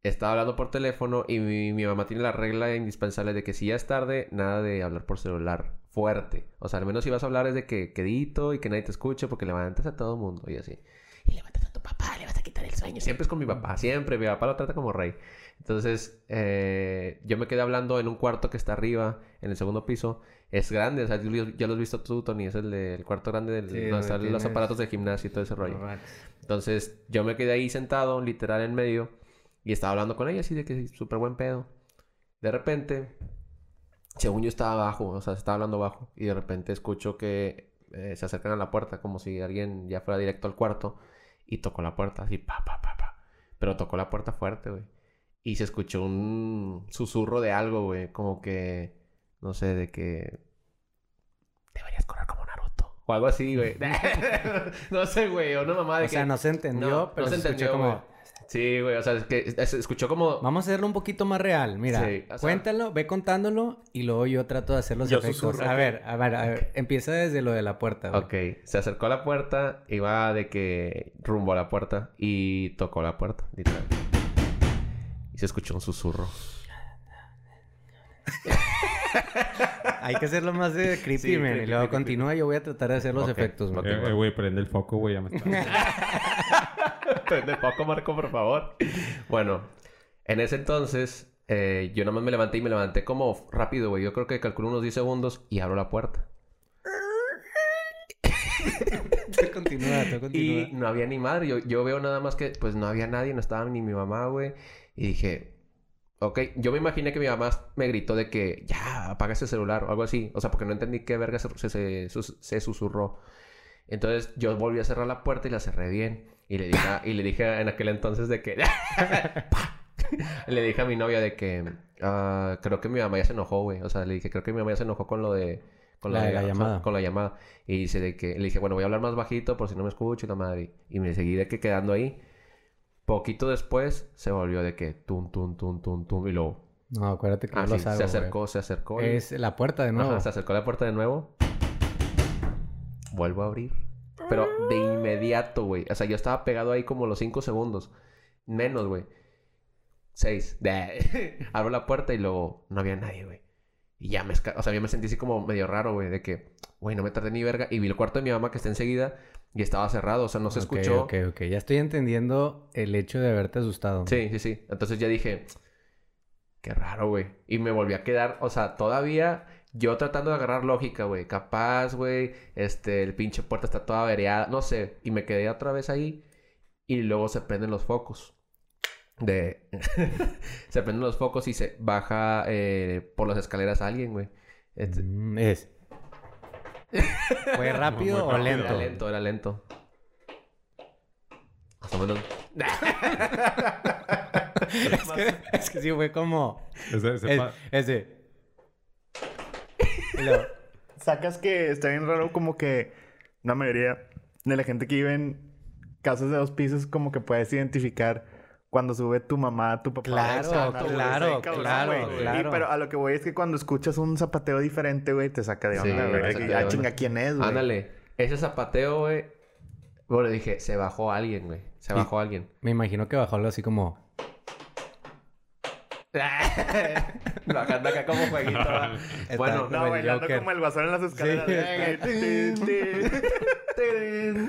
Speaker 2: Estaba hablando por teléfono y mi, mi mamá tiene la regla indispensable de que si ya es tarde, nada de hablar por celular fuerte. O sea, al menos si vas a hablar es de que quedito y que nadie te escuche porque levantas a todo mundo y así. Y levantas a tu papá, le vas a quitar el sueño. Siempre es con mi papá, siempre. Mi papá lo trata como rey. Entonces, eh, yo me quedé hablando en un cuarto que está arriba, en el segundo piso. Es grande, o sea, tú- ya lo has visto tú, Tony. Es el del cuarto grande del,
Speaker 1: Sí,
Speaker 2: donde están los aparatos de gimnasio y todo ese rollo. Entonces, yo me quedé ahí sentado, literal en medio, y estaba hablando con ella, así de que súper buen pedo. De repente, según yo estaba abajo, o sea, se estaba hablando bajo, y de repente escucho que eh, se acercan a la puerta, como si alguien ya fuera directo al cuarto, y tocó la puerta, así, pa, pa, pa, pa. Pero tocó la puerta fuerte, güey. Y se escuchó un susurro de algo, güey, como que, no sé, de que deberías correr como Naruto. O algo así, güey. no sé, güey, o una mamá de
Speaker 1: O
Speaker 2: que...
Speaker 1: sea, no se entendió,
Speaker 2: No,
Speaker 1: pero
Speaker 2: no se
Speaker 1: se escuchó
Speaker 2: entendió,
Speaker 1: como...
Speaker 2: güey. Sí, güey, o sea, es que se escuchó como...
Speaker 1: Vamos a hacerlo un poquito más real. Mira,
Speaker 2: Sí, o sea-
Speaker 1: cuéntalo, ve contándolo y luego yo trato de hacer los
Speaker 3: Yo
Speaker 1: efectos.
Speaker 3: susurro.
Speaker 1: A ver, a ver, a ver. Empieza desde lo de la puerta, güey.
Speaker 2: Ok, se acercó a la puerta, iba de que rumbo a la puerta y tocó la puerta, literal. Y se escuchó un susurro.
Speaker 1: Hay que hacerlo más de creepy,
Speaker 2: Sí,
Speaker 1: man.
Speaker 2: creepy,
Speaker 1: y luego
Speaker 2: creepy,
Speaker 1: continúa, yo voy a tratar de hacer los efectos,
Speaker 2: ok.
Speaker 4: Eh, eh, güey, prende el foco, güey. Ya me está...
Speaker 2: Prende poco, Marco, por favor. Bueno, en ese entonces, eh, yo nada más me levanté y me levanté como rápido, güey. Yo creo que calculo unos 10 segundos y abro la puerta.
Speaker 1: Continúa.
Speaker 2: Y no había ni madre. Yo, yo veo nada más que, pues no había nadie, no estaba ni mi mamá, güey. Y dije, ok. Yo me imaginé que mi mamá me gritó de que ya, apaga ese celular o algo así. O sea, porque no entendí qué verga se, se, se, se susurró. Entonces yo volví a cerrar la puerta y la cerré bien. Y le dije, y le dije en aquel entonces de que. Le dije a mi novia de que. ah, creo que mi mamá ya se enojó, güey. O sea, le dije, creo que mi mamá ya se enojó con lo de. Con
Speaker 1: La de la
Speaker 2: ajá,
Speaker 1: llamada.
Speaker 2: Con la llamada. Y dice de que. Le dije, bueno, voy a hablar más bajito por si no me escucho y la madre. Y me seguí de que quedando ahí. Poquito después se volvió de que. Tum, tum, tum, tum, tum. Y luego.
Speaker 1: No, acuérdate que
Speaker 2: Ah, sí,
Speaker 1: los hago,
Speaker 2: se acercó, se acercó. y-
Speaker 1: Es la puerta de nuevo.
Speaker 2: Ajá, se acercó a la puerta de nuevo. Vuelvo a abrir. Pero de inmediato, güey. O sea, yo estaba pegado ahí como los 5 segundos. Menos, güey. 6. Abro la puerta y luego no había nadie, güey. Y ya me... O sea, yo me sentí así como medio raro, güey. De que, güey, no me tardé ni verga. Y vi el cuarto de mi mamá que está enseguida y estaba cerrado. O sea, no se
Speaker 1: Ok,
Speaker 2: escuchó.
Speaker 1: Ok, ok. Ya estoy entendiendo el hecho de haberte asustado.
Speaker 2: Sí, sí, sí. Entonces ya dije, qué raro, güey. Y me volví a quedar, o sea, todavía yo tratando de agarrar lógica, güey. Capaz, güey, este, el pinche puerta está toda avereada, no sé. Y me quedé otra vez ahí y luego se prenden los focos. De... se prenden los focos y se baja eh, por las escaleras alguien, güey. Este-
Speaker 1: Mm, es. ¿Fue rápido
Speaker 4: Muy
Speaker 1: o
Speaker 4: rápido.
Speaker 1: lento?
Speaker 2: Era lento, era lento. Más o menos.
Speaker 1: es, que, es que sí fue como...
Speaker 4: Ese, ese
Speaker 1: Es,
Speaker 4: pa-
Speaker 1: ese. Luego,
Speaker 3: Sacas que está bien raro como que la mayoría de la gente que vive en casas de dos pisos como que puedes identificar cuando sube tu mamá, tu papá.
Speaker 1: Claro, claro,
Speaker 3: cabrón,
Speaker 1: claro,
Speaker 3: güey.
Speaker 1: claro.
Speaker 3: Y, pero a lo que voy es que cuando escuchas un zapateo diferente, güey, te saca de
Speaker 2: Sí,
Speaker 3: onda,
Speaker 2: me
Speaker 3: güey. ah, chinga, ¿quién es, güey?
Speaker 2: Ándale. Ese zapateo, güey. Bueno, dije, se bajó alguien, güey. Se bajó alguien.
Speaker 1: me imagino que bajó algo así como...
Speaker 2: Bajando acá como jueguito. bueno,
Speaker 3: No, bailando
Speaker 1: Joker.
Speaker 3: como el basón en las escaleras.
Speaker 1: Sí.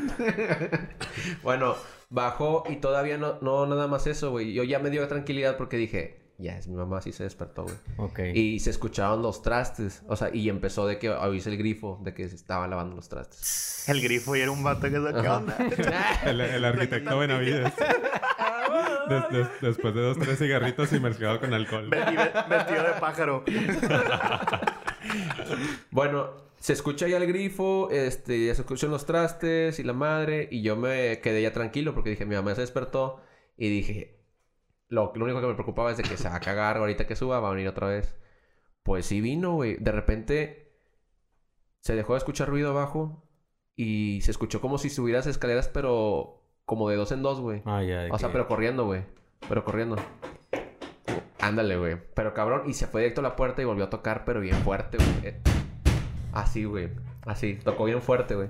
Speaker 2: Bueno, bajó y todavía no, no nada más eso, güey. Yo ya me dio tranquilidad porque dije, ya es mi mamá, sí se despertó, güey.
Speaker 1: Ok.
Speaker 2: Y se escuchaban los trastes. O sea, y empezó de que oírse el grifo de que se estaban lavando los trastes.
Speaker 3: El grifo y era un vato que se ¿qué
Speaker 2: Ajá.
Speaker 3: onda?
Speaker 4: el, el arquitecto Benavides. Des- des- después de dos, tres cigarritos y mezclado con alcohol.
Speaker 3: Vesti- Vestido de pájaro.
Speaker 2: Bueno, se escucha ya el grifo, este, ya se escuchan los trastes y la madre, y yo me quedé ya tranquilo porque dije, mi mamá se despertó y dije, lo, lo único que me preocupaba es de que se va a cagar ahorita que suba, va a venir otra vez. Pues sí vino, güey. De repente se dejó de escuchar ruido abajo y se escuchó como si subieras escaleras, pero como de dos en dos, güey.
Speaker 1: Ah, ya.
Speaker 2: O sea,
Speaker 1: que-
Speaker 2: pero corriendo, güey. Pero corriendo. Ándale, güey. Pero cabrón, y se fue directo a la puerta y volvió a tocar, pero bien fuerte, güey. Así, güey. Así. Tocó bien fuerte, güey.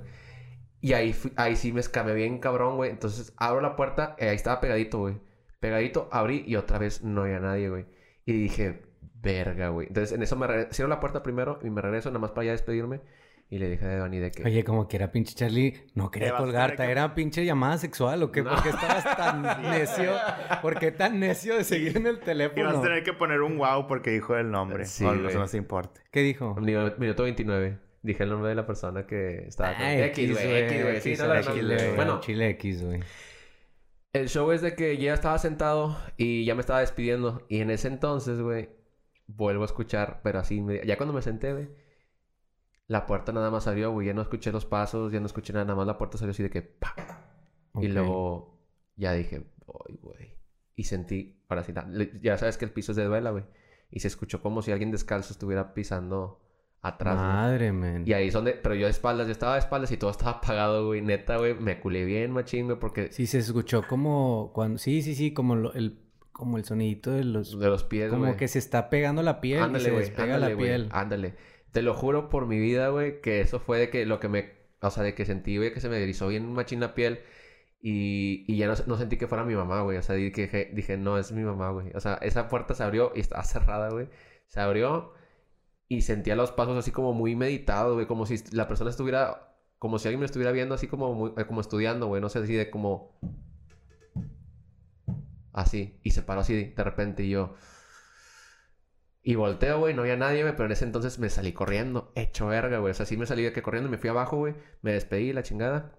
Speaker 2: Y ahí, fui- ahí sí me escamé bien cabrón, güey. Entonces abro la puerta, eh, ahí estaba pegadito, güey. Pegadito, abrí y otra vez no había nadie, güey. Y dije, verga, güey. Entonces en eso me. Cierro la puerta primero y me regreso nada más para ya despedirme. Y le dije a Devani de que.
Speaker 1: Oye, como que era pinche Charlie, no quería colgarte,
Speaker 3: que-
Speaker 1: era pinche llamada sexual o qué,
Speaker 2: No.
Speaker 1: ¿por qué estabas tan necio? ¿Por qué tan necio de seguir en el
Speaker 3: Y vas a
Speaker 1: teléfono?
Speaker 3: tener que poner un wow porque dijo el nombre.
Speaker 2: Sí,
Speaker 3: o
Speaker 2: güey.
Speaker 3: eso no se importa.
Speaker 1: ¿Qué dijo?
Speaker 2: Minuto minuto 29. Dije el nombre de la persona que estaba. con-
Speaker 1: Ay,
Speaker 2: X, güey. X, güey. Sí, no, Bueno,
Speaker 1: Chile X, güey.
Speaker 2: El show es de que ya estaba sentado y ya me estaba despidiendo. Y en ese entonces, güey, vuelvo a escuchar, pero así, me- ya cuando me senté, güey, la puerta nada más abrió, güey. Ya no escuché los pasos, ya no escuché nada, nada más la puerta salió así de que, ¡pa! Y luego ya dije, ¡ay, güey! Y sentí, ahora sí, ya sabes que el piso es de duela, güey. Y se escuchó como si alguien descalzo estuviera pisando atrás. güey.
Speaker 1: Madre, men.
Speaker 2: Y ahí son de... Pero yo de espaldas, yo estaba de espaldas y todo estaba apagado, güey. Neta, güey, me culé bien, machín, güey, porque...
Speaker 1: Sí, se escuchó como cuando... Sí, sí, sí, como lo- el, como el sonidito de los...
Speaker 2: De los pies,
Speaker 1: Como
Speaker 2: güey.
Speaker 1: que se está pegando la piel y
Speaker 2: Ándale,
Speaker 1: se
Speaker 2: güey.
Speaker 1: despega
Speaker 2: Ándale,
Speaker 1: la
Speaker 2: güey.
Speaker 1: piel.
Speaker 2: Ándale. Te lo juro por mi vida, güey, que eso fue de que lo que me... O sea, de que sentí, güey, que se me erizó bien machín la piel. Y, ya no, sentí que fuera mi mamá, güey. O sea, dije, dije, no, es mi mamá, güey. O sea, esa puerta se abrió y estaba cerrada, güey. Se abrió y sentía los pasos así como muy meditados, güey. Como si la persona estuviera... Como si alguien me estuviera viendo así como, eh, como estudiando, güey. No sé, así de como... Así. Y se paró así de repente y yo... Y volteo, güey, no había nadie, güey, pero en ese entonces me salí corriendo, hecho verga, güey. O sea, sí me salí de que corriendo, me fui abajo, güey, me despedí, la chingada.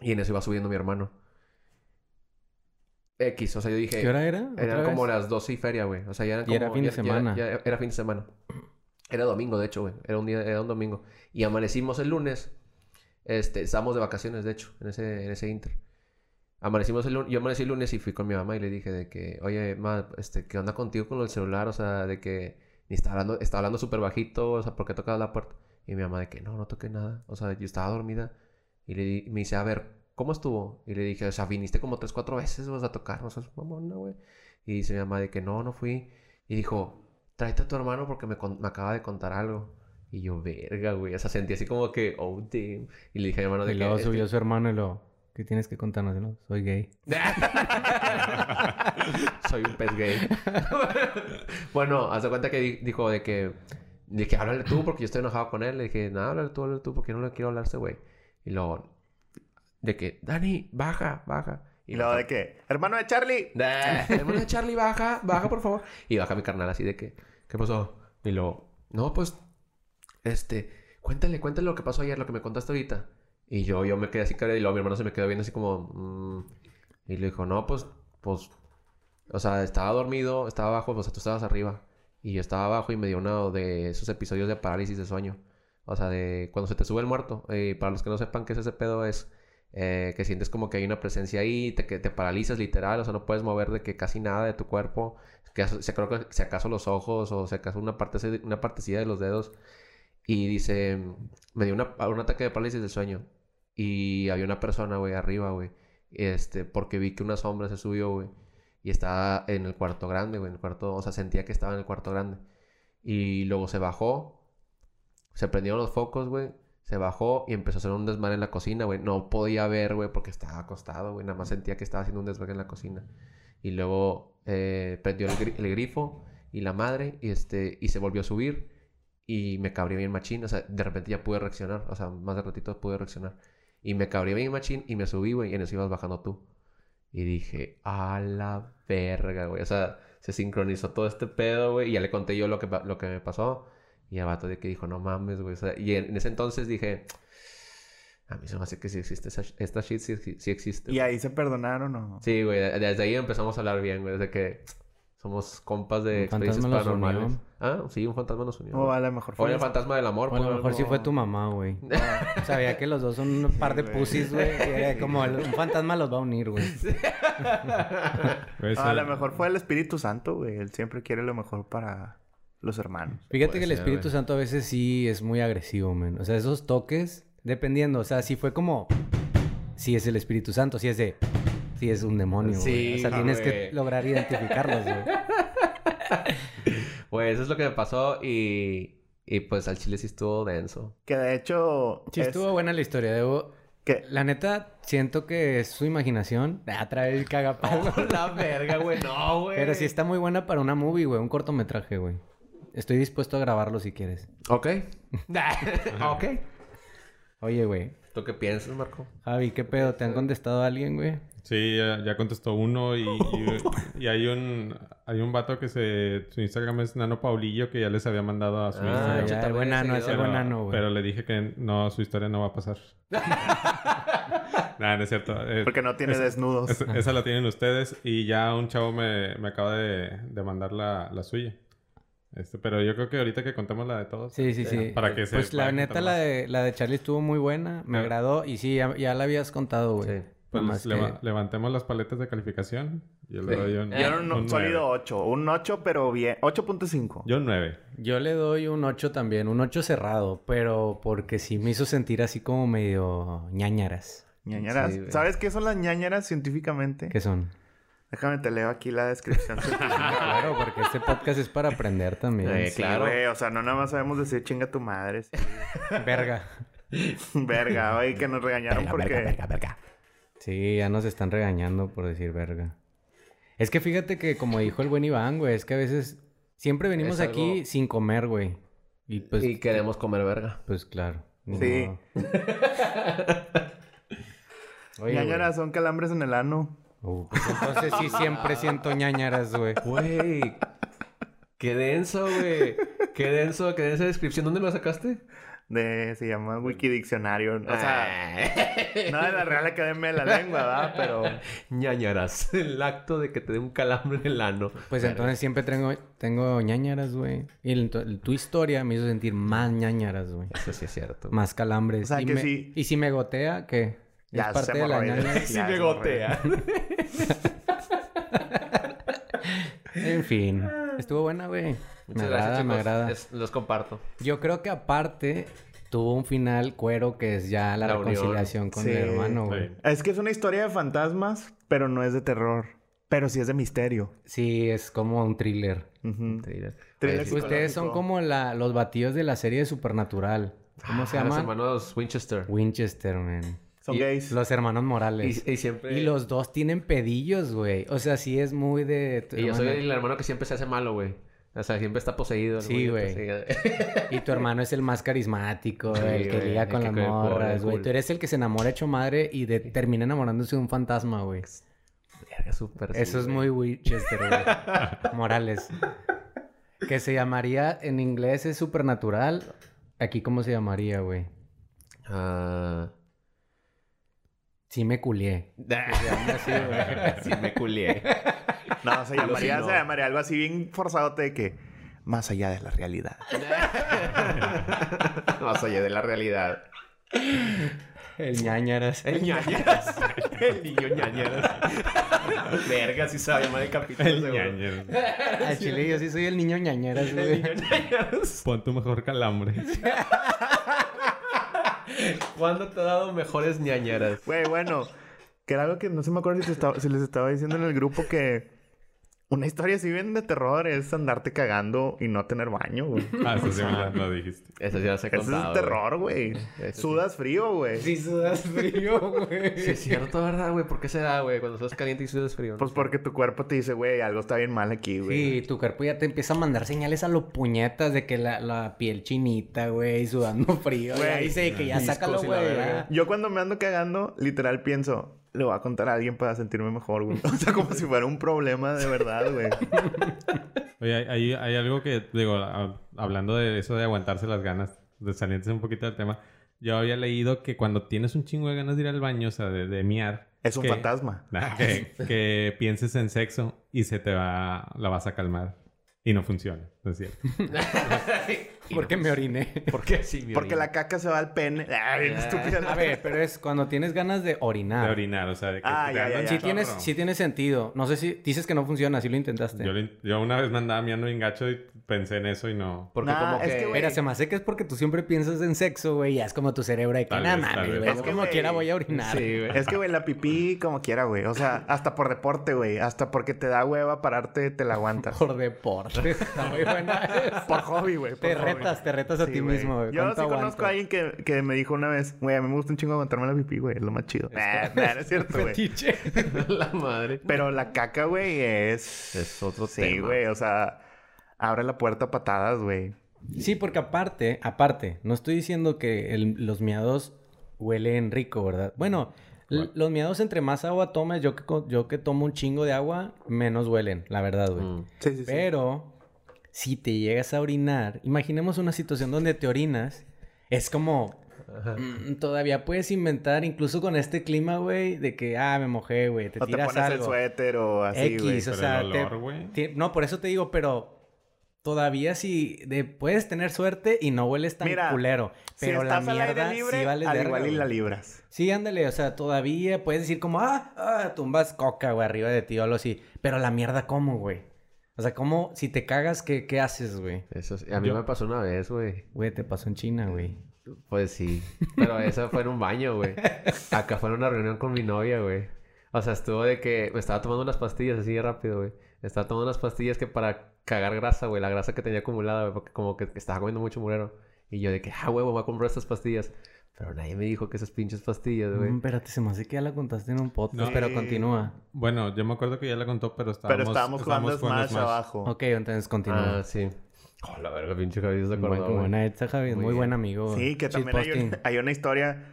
Speaker 2: Y en eso iba subiendo mi hermano. X, o sea, yo dije...
Speaker 1: ¿Qué hora era?
Speaker 2: Eran
Speaker 1: ¿Otra
Speaker 2: como
Speaker 1: vez?
Speaker 2: las 12 y feria, güey. O sea, ya eran
Speaker 1: Y era
Speaker 2: como-
Speaker 1: fin de
Speaker 2: ya- ya-
Speaker 1: semana.
Speaker 2: ya era fin de semana. Era domingo, de hecho, güey. Era un día, era un domingo. Y amanecimos el lunes. Este, estábamos de vacaciones, de hecho, en ese, en ese inter. Amanecimos el lunes, yo amanecí el lunes y fui con mi mamá y le dije de que, oye, ma, este, ¿qué onda contigo con el celular? O sea, de que ni está hablando, está hablando súper bajito, o sea, ¿por qué tocabas la puerta? Y mi mamá de que, no, no toqué nada. O sea, yo estaba dormida. Y le di- me dice, a ver, ¿cómo estuvo? Y le dije, o sea, viniste como tres, cuatro veces, vas a tocar, no seas mamona, güey. Y dice mi mamá de que no, no fui. Y dijo, tráete a tu hermano porque me, me acaba de contar algo. Y yo, verga, güey. O sea, sentí así como que, oh, damn. Y le dije a mi hermano de
Speaker 1: Y
Speaker 2: que...
Speaker 1: luego
Speaker 2: este,
Speaker 1: subió su hermano y lo... ¿Qué tienes que contarnos? Lo, Soy gay.
Speaker 2: Soy un pez gay. bueno, haz de cuenta que di- dijo de que... De que háblale tú porque yo estoy enojado con él. Le dije, no, háblale tú, háblale tú porque yo no le quiero hablar a ese güey. Y luego... De que, Dani, baja, baja.
Speaker 3: Y luego de que, hermano de Charlie.
Speaker 2: Hermano de Charlie, baja, baja, por favor. Y baja mi carnal así de que, ¿qué pasó? Y luego, no, pues, este, cuéntale, cuéntale lo que pasó ayer, lo que me contaste ahorita. Y yo, yo me quedé así, cara, y luego mi hermano se me quedó viendo así como, mm. y le dijo, no, pues, pues, o sea, estaba dormido, estaba abajo, o sea, tú estabas arriba. Y yo estaba abajo y me dio uno de esos episodios de parálisis de sueño. O sea, de cuando se te sube el muerto. Eh, para los que no sepan qué es ese pedo, es eh, que sientes como que hay una presencia ahí, te, que te paralizas literal, o sea, no puedes mover de que casi nada de tu cuerpo. Que se creo que si acaso los ojos o si acaso una parte una partecilla de los dedos. Y dice, me dio una- un ataque de parálisis del sueño. Y había una persona, güey, arriba, güey. Este, porque vi que una sombra se subió, güey. Y estaba en el cuarto grande, güey. En el cuarto, o sea, sentía que estaba en el cuarto grande. Y luego se bajó. Se prendieron los focos, güey. Se bajó y empezó a hacer un desmadre en la cocina, güey. No podía ver, güey, porque estaba acostado, güey. Nada más sentía que estaba haciendo un desmadre en la cocina. Y luego eh, prendió el, gri- el grifo y la madre y, este, y se volvió a subir. Y me cabría bien machín. O sea, de repente ya pude reaccionar. O sea, más de ratito pude reaccionar. Y me cabría bien machín y me subí, güey. Y en eso ibas bajando tú. Y dije, a la verga, güey. O sea, se sincronizó todo este pedo, güey. Y ya le conté yo lo que, lo que me pasó. Y el vato de que dijo, no mames, güey. O sea, y en, ese entonces dije, a mí se me hace que sí existe esa, esta shit, sí, sí- existe.
Speaker 3: ¿Y ahí se perdonaron o...?
Speaker 2: Sí, güey. de- Desde ahí empezamos a hablar bien, güey. Desde que somos compas de experiencias paranormales.
Speaker 1: unió.
Speaker 2: Ah, sí, un fantasma nos unió.
Speaker 3: O a lo mejor
Speaker 2: O
Speaker 3: fue...
Speaker 2: el fantasma del amor.
Speaker 1: O a lo mejor sí fue tu mamá, güey. Sabía que los dos son un par de
Speaker 3: güey.
Speaker 1: pussies, güey. Como el- un fantasma los va a unir, güey.
Speaker 3: A
Speaker 4: sí.
Speaker 3: lo mejor fue el Espíritu Santo, güey. Él siempre quiere lo mejor para los hermanos.
Speaker 1: Fíjate
Speaker 2: Puede
Speaker 1: que el
Speaker 2: ser,
Speaker 1: Espíritu
Speaker 2: güey.
Speaker 1: Santo a veces sí es muy agresivo, men. O sea, esos toques, dependiendo. O sea, si fue como... Si es el Espíritu Santo, si es de... Si es un demonio, güey.
Speaker 2: Sí,
Speaker 1: O sea, tienes que lograr identificarlos, güey.
Speaker 2: Güey, eso es lo que me pasó y... Y pues al chile sí estuvo denso.
Speaker 3: Que de hecho...
Speaker 1: Sí,
Speaker 3: es
Speaker 1: estuvo buena la historia. Debo...
Speaker 3: Que...
Speaker 1: La neta, siento que es su imaginación. Ah, trae el cagapalo.
Speaker 2: la verga, güey. No, güey.
Speaker 1: Pero sí está muy buena para una movie, güey. Un cortometraje, güey. Estoy dispuesto a grabarlo si quieres.
Speaker 2: Ok. ok.
Speaker 1: Oye, güey.
Speaker 2: ¿Tú qué piensas, Marco?
Speaker 1: Javi, ¿qué pedo? ¿Te han contestado alguien, güey?
Speaker 4: Sí, ya, ya contestó uno y, y, y hay un hay un vato que se su Instagram es Nano Paulillo que ya les había mandado a su
Speaker 2: Ah,
Speaker 4: Instagram.
Speaker 1: el buen nano, es el buen
Speaker 4: pero,
Speaker 1: nano, güey.
Speaker 4: pero le dije que no, su historia no va a pasar. Nah, no es cierto. Eh,
Speaker 3: Porque no tiene desnudos.
Speaker 4: esa, esa la tienen ustedes y ya un chavo me, me acaba de, de mandar la, la suya. Este, pero yo creo que ahorita que contemos la de todos.
Speaker 1: Sí, sí, sí.
Speaker 4: Para que se
Speaker 1: Pues la neta, la de, la de Charlie estuvo muy buena. Me
Speaker 4: Ah.
Speaker 1: agradó. Y sí, ya, ya la habías contado, güey.
Speaker 2: Sí.
Speaker 4: Pues
Speaker 1: Nomás
Speaker 4: leva-
Speaker 1: que-
Speaker 4: levantemos las paletas de calificación. Yo le doy un,
Speaker 3: Yo un,
Speaker 4: un
Speaker 3: sólido
Speaker 4: nueve.
Speaker 3: 8. Un 8, pero bien. 8.5.
Speaker 4: Yo un 9.
Speaker 1: Yo le doy un 8 también, un 8 cerrado, pero porque sí me hizo sentir así como medio ñañaras.
Speaker 3: Ñañaras.
Speaker 2: Sí.
Speaker 3: ¿Sabes qué son las ñañaras científicamente?
Speaker 1: ¿Qué son?
Speaker 3: Déjame te leo aquí la descripción.
Speaker 1: Claro, porque este podcast es para aprender también.
Speaker 2: Eh,
Speaker 3: Sí,
Speaker 2: claro.
Speaker 3: O sea, no nada más sabemos decir chinga tu madre. sí.
Speaker 1: Verga.
Speaker 3: Verga, oye, que nos regañaron porque...
Speaker 1: Sí, ya nos están regañando por decir verga. Es que fíjate que como dijo el buen Iván, güey, es que a veces siempre venimos aquí sin comer, güey. Y pues,
Speaker 2: y queremos comer verga.
Speaker 1: pues claro.
Speaker 3: Sí.
Speaker 1: Oye,
Speaker 3: ñañaras son calambres en el ano.
Speaker 1: Uh, pues entonces sí siempre siento ñañaras, güey.
Speaker 2: Güey. Qué denso, güey. Qué denso, qué densa descripción. ¿Dónde lo sacaste?
Speaker 3: De, se llama Wikidiccionario. O sea, no de la Real Academia de la Lengua, ¿verdad? Pero...
Speaker 2: ñañaras. El acto de que te dé un calambre en el ano.
Speaker 1: Pues entonces siempre tengo, tengo ñañaras, güey. Y el- tu historia me hizo sentir más ñañaras, güey.
Speaker 2: Eso sí es cierto.
Speaker 1: Más calambres.
Speaker 3: O sea,
Speaker 1: y,
Speaker 3: que
Speaker 1: me-
Speaker 3: sí.
Speaker 1: y si me gotea, ¿qué?
Speaker 3: Ya,
Speaker 1: es parte de la ñaña.
Speaker 3: Sí me gotea.
Speaker 1: En fin. Estuvo buena, güey. Me
Speaker 2: Muchas
Speaker 1: agrada,
Speaker 2: gracias,
Speaker 1: me
Speaker 2: chicos.
Speaker 1: agrada.
Speaker 2: Es- los comparto.
Speaker 1: Yo creo que aparte tuvo un final cuero que es ya la,
Speaker 2: La unión.
Speaker 1: reconciliación con
Speaker 3: Sí.
Speaker 1: el hermano, güey.
Speaker 4: Sí.
Speaker 3: Es que es una historia de fantasmas, pero no es de terror. Pero sí es de misterio.
Speaker 1: Sí, es como un thriller.
Speaker 3: Ujú.
Speaker 2: Thriller.
Speaker 3: Thriller
Speaker 2: Oye, sí,
Speaker 1: Ustedes son como la, los batidos de la serie de Supernatural. ¿Cómo se
Speaker 2: Ah, Los
Speaker 1: llaman?
Speaker 2: hermanos Winchester.
Speaker 1: Winchester, man.
Speaker 3: Son
Speaker 2: Y
Speaker 3: gays.
Speaker 1: Los hermanos Morales.
Speaker 2: Y, y siempre...
Speaker 1: Y los dos tienen pedillos, güey. O sea, sí es muy de...
Speaker 2: Y yo soy el hermano que siempre se hace malo, güey. O sea, siempre está poseído. el
Speaker 1: Sí, güey. Y tu hermano es el más carismático,
Speaker 2: Sí,
Speaker 1: el que liga con las morras, güey.
Speaker 2: cool.
Speaker 1: Tú eres el que se enamora hecho madre y de- termina enamorándose de un fantasma, güey.
Speaker 2: Sí,
Speaker 1: Eso es muy Winchester, güey. Morales. Que se llamaría, en inglés es supernatural. Aquí, ¿cómo se llamaría, güey?
Speaker 2: Ah...
Speaker 1: Sí me culié. Así,
Speaker 2: sí, me culié.
Speaker 3: No, se llamaría, se llamaría algo así bien forzado de que... Más allá de la realidad.
Speaker 2: Más allá de la realidad.
Speaker 1: El ñañaras.
Speaker 2: El ñañeras. El niño ñañeras. Verga, sí sabe llamar el capítulo.
Speaker 4: El ñañero.
Speaker 1: Al chile yo sí soy el niño ñañaras,
Speaker 2: El niño ñañeras.
Speaker 4: Pon tu mejor calambre.
Speaker 2: ¿Cuándo te ha dado mejores ñañeras?
Speaker 3: Güey, bueno. Que era algo que no se me acuerdo si les estaba diciendo en el grupo que... Una historia así bien de terror es andarte cagando y no tener baño, güey.
Speaker 4: Ah, eso sí me lo, dijiste.
Speaker 2: Eso ya se ha
Speaker 3: Eso
Speaker 2: contado.
Speaker 3: es terror, güey.
Speaker 2: Eso sí.
Speaker 3: Sudas frío, güey.
Speaker 1: Sí sudas frío, güey.
Speaker 2: Sí, es cierto, ¿verdad, güey? ¿Por qué será, güey? Cuando estás caliente y sudas frío.
Speaker 3: Pues porque tu cuerpo te dice, güey, algo está bien mal aquí, güey.
Speaker 1: Sí, tu cuerpo ya te empieza a mandar señales a los puñetas de que la, la piel chinita, güey, sudando frío.
Speaker 3: Güey,
Speaker 1: dice que ya sácalo, güey.
Speaker 3: Yo cuando me ando cagando, literal pienso, le voy a contar a alguien para sentirme mejor, güey. O sea, como si fuera un problema de verdad, güey.
Speaker 4: Oye, hay, hay- algo que, digo, a- hablando de eso de aguantarse las ganas, de salirse un poquito del tema, yo había leído que cuando tienes un chingo de ganas de ir al baño, o sea, de, de miar...
Speaker 3: Es un
Speaker 4: que-
Speaker 3: fantasma.
Speaker 4: Nah, que, que pienses en sexo y se te va... la vas a calmar. Y no funciona, no es cierto.
Speaker 1: Porque me oriné.
Speaker 2: ¿Por qué sí, mi
Speaker 3: Porque la caca se va al pene. Ay, bien estúpida.
Speaker 1: A ver, pero es cuando tienes ganas de orinar.
Speaker 4: De orinar, o sea, de que
Speaker 3: Ah,
Speaker 4: te
Speaker 3: ya, ya, ya.
Speaker 1: Sí tienes, sí tiene sentido. No sé si dices que no funciona, si lo intentaste.
Speaker 4: Yo, una vez me andaba miando bien gacho y pensé en eso y no...
Speaker 2: Porque
Speaker 3: Nah,
Speaker 2: como
Speaker 3: es
Speaker 2: que...
Speaker 3: que, güey,
Speaker 1: Mira, se me hace que es porque tú siempre piensas en sexo, güey. Ya es como tu cerebro de que nada mames, güey.
Speaker 3: Es que,
Speaker 1: como quiera voy a orinar.
Speaker 2: Sí, güey.
Speaker 3: Es que, güey, la pipí como quiera, güey. O sea, hasta por deporte, güey. Hasta porque te da hueva pararte, te la aguantas.
Speaker 1: Por deporte. Está muy buena.
Speaker 3: Por hobby, güey. por
Speaker 1: Te. Retas, te retas a
Speaker 3: Sí,
Speaker 1: ti
Speaker 3: güey.
Speaker 1: mismo, güey.
Speaker 3: Yo sí
Speaker 1: ¿Cuánto
Speaker 3: conozco a alguien que, que me dijo una vez, güey, a mí me gusta un chingo aguantarme la pipí, güey. Es lo más chido. Nah, nah, no es cierto, güey.
Speaker 2: La madre.
Speaker 3: Pero la caca, güey, es...
Speaker 2: Es otro
Speaker 3: Sí,
Speaker 2: tema.
Speaker 3: güey. O sea, abre la puerta a patadas, güey.
Speaker 1: Sí, porque aparte, aparte, no estoy diciendo que el- los miados huelen rico, ¿verdad? Bueno, los miados entre más agua tomes, yo que, yo que tomo un chingo de agua, menos huelen, la verdad, güey.
Speaker 2: Mm.
Speaker 3: Sí, sí, sí.
Speaker 1: Pero, si te llegas a orinar, imaginemos una situación donde te orinas, es como... mm, todavía puedes inventar, incluso con este clima, güey, de que, ah, me mojé, güey, te
Speaker 3: o te
Speaker 1: tiras
Speaker 3: pones el suéter o así,
Speaker 1: X, o sea,
Speaker 4: el
Speaker 1: te-
Speaker 4: olor,
Speaker 1: no, por eso te digo, pero todavía si de, puedes tener suerte y no hueles tan
Speaker 3: Mira,
Speaker 1: culero. Pero
Speaker 3: si
Speaker 1: la
Speaker 3: estás al aire
Speaker 1: mierda
Speaker 3: libre,
Speaker 1: sí vale
Speaker 3: al
Speaker 1: verga,
Speaker 3: igual y la libras.
Speaker 1: Sí, ándale, o sea, todavía puedes decir como, ah, ah, tumbas coca, güey, arriba de ti o algo así. Pero la mierda, ¿cómo, güey? O sea, ¿cómo, si te cagas, qué, qué haces, güey?
Speaker 2: Eso sí. A mí
Speaker 4: Yo-
Speaker 2: me pasó una vez, güey.
Speaker 1: Güey, te pasó en China, güey.
Speaker 2: Pues sí. Pero eso fue en un baño, güey. Acá fue en una reunión con mi novia, güey. O sea, estuvo de que me estaba tomando unas pastillas así de rápido, güey. Estaba tomando unas pastillas que para cagar grasa, güey. La grasa que tenía acumulada, güey. Porque como que estaba comiendo mucho murero. Y yo de que, ah, huevo, voy a comprar estas pastillas. Pero nadie me dijo que esas pinches pastillas, güey.
Speaker 1: Mm, espérate, se me hace que ya la contaste en un podcast,
Speaker 4: No.
Speaker 1: pero
Speaker 3: Sí.
Speaker 1: continúa.
Speaker 4: Bueno, yo me acuerdo que ya la contó, pero estábamos...
Speaker 3: Pero estábamos jugando Smash, abajo.
Speaker 1: Ok, entonces continúa.
Speaker 2: Ah, sí. Oh, la verga, pinche Javier se
Speaker 1: Muy
Speaker 2: acordó, güey.
Speaker 1: buena esta, Javi.
Speaker 2: Muy
Speaker 1: Muy, buen amigo.
Speaker 3: Sí, que también hay, un- hay una historia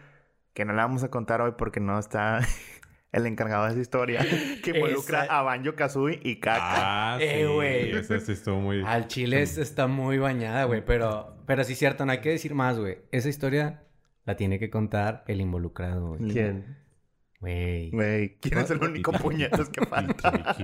Speaker 3: que no la vamos a contar hoy porque no está el encargado de esa historia. Que involucra
Speaker 1: Esa-
Speaker 3: a Banjo Kazooie y Kaka.
Speaker 4: Ah,
Speaker 1: Eh,
Speaker 4: sí.
Speaker 1: güey.
Speaker 4: Esa sí estuvo muy...
Speaker 1: Al chile es- está muy bañada, güey. Pero, pero sí cierto, no hay que decir más, güey. Esa historia la tiene que contar el involucrado, güey.
Speaker 2: ¿Quién?
Speaker 1: Güey.
Speaker 3: Güey, ¿quién es el único puñetas que falta?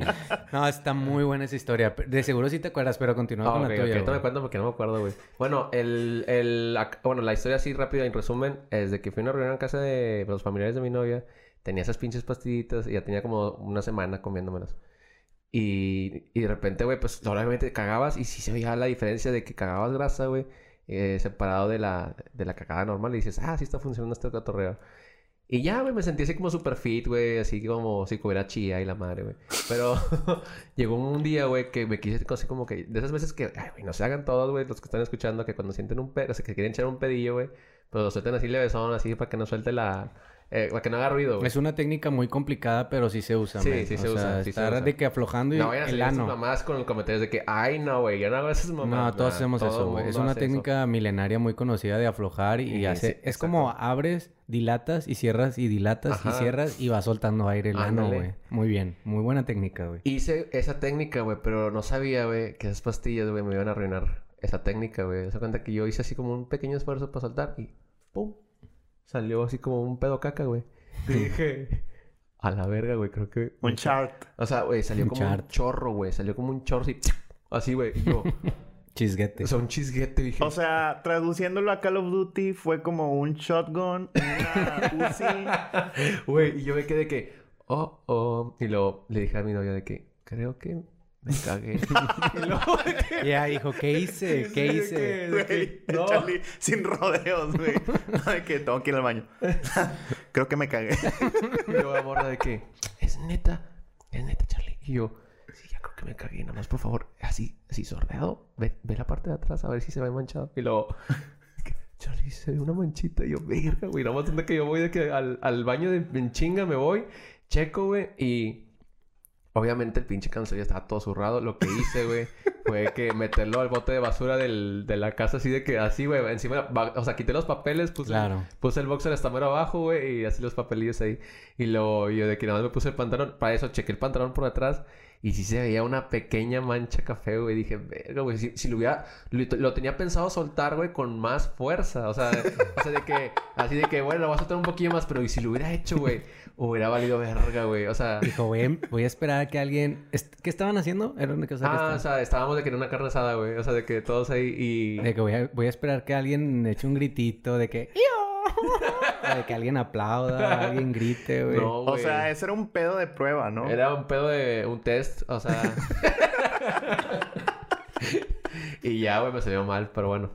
Speaker 1: No, está muy buena esa historia. De seguro sí te acuerdas, pero continúa
Speaker 2: Ah,
Speaker 1: con
Speaker 2: ok,
Speaker 1: la tuya.
Speaker 2: ahorita me cuento porque no me acuerdo, güey. Bueno, el, el, bueno, la historia así rápida, en resumen, es de que fui a una reunión en casa de los familiares de mi novia. Tenía esas pinches pastillitas y ya tenía como una semana comiéndomelas. Y, y de repente, güey, pues obviamente cagabas y sí se veía la diferencia de que cagabas grasa, güey, eh, separado de la, de la cagada normal. Y dices, ah, sí está funcionando este cotorreo. Y ya, güey, me sentí así como super fit, güey, así como si comiera chía y la madre, güey. Pero llegó un día, güey, que me quise así como que... De esas veces que, ay, güey, no se hagan todos, güey, los que están escuchando, que cuando sienten un pedo, o sea, que quieren echar un pedillo, güey, pero lo suelten así levesón, así para que no suelte la... Eh, para que no haga ruido, güey.
Speaker 1: Es una técnica muy complicada, pero sí se usa,
Speaker 2: Sí, sí
Speaker 1: O
Speaker 2: se usa,
Speaker 1: sea,
Speaker 2: sí se
Speaker 1: estar
Speaker 2: usa.
Speaker 1: de que aflojando y
Speaker 2: No vayan a
Speaker 1: el
Speaker 2: esas
Speaker 1: ano.
Speaker 2: mamás con comentarios de que, ay, no, güey, yo no hago esas mamás.
Speaker 1: No, todos hacemos eso, güey. Es una técnica milenaria muy conocida de aflojar y, hace...
Speaker 2: sí,
Speaker 1: es como abres, dilatas y cierras y dilatas
Speaker 2: Ajá.
Speaker 1: y cierras y vas soltando aire el ano,
Speaker 2: Ándale.
Speaker 1: güey. Muy bien. Muy buena técnica, güey.
Speaker 2: Hice esa técnica, güey, pero no sabía, güey, que esas pastillas, güey, me iban a arruinar esa técnica, güey. Se cuenta que yo hice así como un pequeño esfuerzo para soltar y ¡pum! Salió así como un pedo caca, güey. Y dije, a la verga, güey, creo que...
Speaker 3: Un chart.
Speaker 2: O sea, güey, salió
Speaker 1: Un
Speaker 2: como un chorro, güey. Salió como un chorro así, así, güey. Y yo,
Speaker 1: Chisguete.
Speaker 2: o sea, un chisguete, dije.
Speaker 3: O sea, traduciéndolo a Call of Duty, fue como un shotgun, una Uzi.
Speaker 2: Güey, y yo me quedé que, oh, oh. Y luego le dije a mi novia de que, creo que me cagué. de.
Speaker 1: Ya, hijo, ¿qué hice? ¿Qué
Speaker 2: de
Speaker 1: hice?
Speaker 2: de
Speaker 3: Güey,
Speaker 2: no.
Speaker 3: Charlie sin rodeos, güey. Ay, que tengo que ir al baño. Creo que me cagué.
Speaker 2: Y yo aborda de que, es neta, es neta, Charlie. Y yo, sí, ya creo que me cagué. Nada más, por favor, así, así sordeado. Ve, ve la parte de atrás a ver si se ve manchado. Y luego, Charlie, se ve una manchita. Y yo, verga, güey. Nada más de que yo voy de que al, al baño de en chinga me voy, checo, güey. Y obviamente el pinche canso ya estaba todo zurrado. Lo que hice, güey, fue que meterlo al bote de basura del, de la casa así de que, así, güey, encima, o sea, quité los papeles, puse
Speaker 1: Claro.
Speaker 2: Puse el boxer hasta mero abajo, güey, y así los papelillos ahí. Y luego yo de que nada más me puse el pantalón. Para eso chequé el pantalón por atrás. Y sí se veía una pequeña mancha café, güey. Dije, verga, güey. Si, si lo hubiera... Lo, lo tenía pensado soltar, güey, con más fuerza. O sea, o sea, de que... Así de que, bueno, lo voy a soltar un poquillo más. Pero y si lo hubiera hecho, güey, hubiera valido verga, güey. O sea...
Speaker 1: Dijo, voy a, voy a esperar a que alguien... ¿Qué estaban haciendo? Era una cosa que
Speaker 2: Ah, o sea, estábamos de que en una carne asada, güey. O sea, de que todos ahí y...
Speaker 1: De que voy a, voy a esperar que alguien eche un gritito de que... "Yo". O de que alguien aplauda, alguien grite, güey.
Speaker 2: No,
Speaker 3: O
Speaker 2: güey.
Speaker 3: sea, ese era un pedo de prueba, ¿no?
Speaker 2: Era un pedo de un test, o sea. y ya, güey, me salió mal, pero bueno.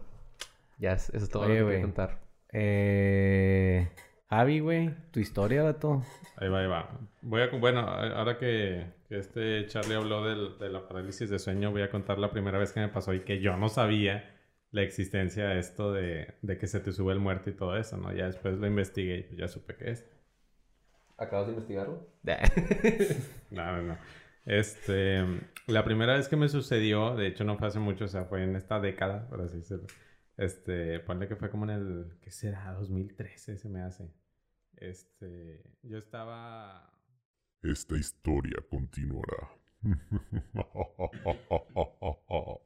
Speaker 2: Ya, es- eso es todo
Speaker 1: Oye,
Speaker 2: lo que
Speaker 1: güey.
Speaker 2: quería contar.
Speaker 1: Eh... Javi, güey. Tu historia, vato.
Speaker 4: Ahí va, ahí va. Voy a, bueno, ahora que, que este Charlie habló del- de la parálisis de sueño, voy a contar la primera vez que me pasó y que yo no sabía la existencia de esto de, de que se te sube el muerto y todo eso, ¿no? Ya después lo investigué y pues ya supe qué es.
Speaker 2: ¿Acabas de investigarlo?
Speaker 4: No, no, no. Este, la primera vez que me sucedió, de hecho no fue hace mucho, o sea, fue en esta década, por así decirlo. Este, ponle que fue como en el, ¿qué será? 2013 se me hace. Este, yo estaba...
Speaker 5: Esta historia continuará.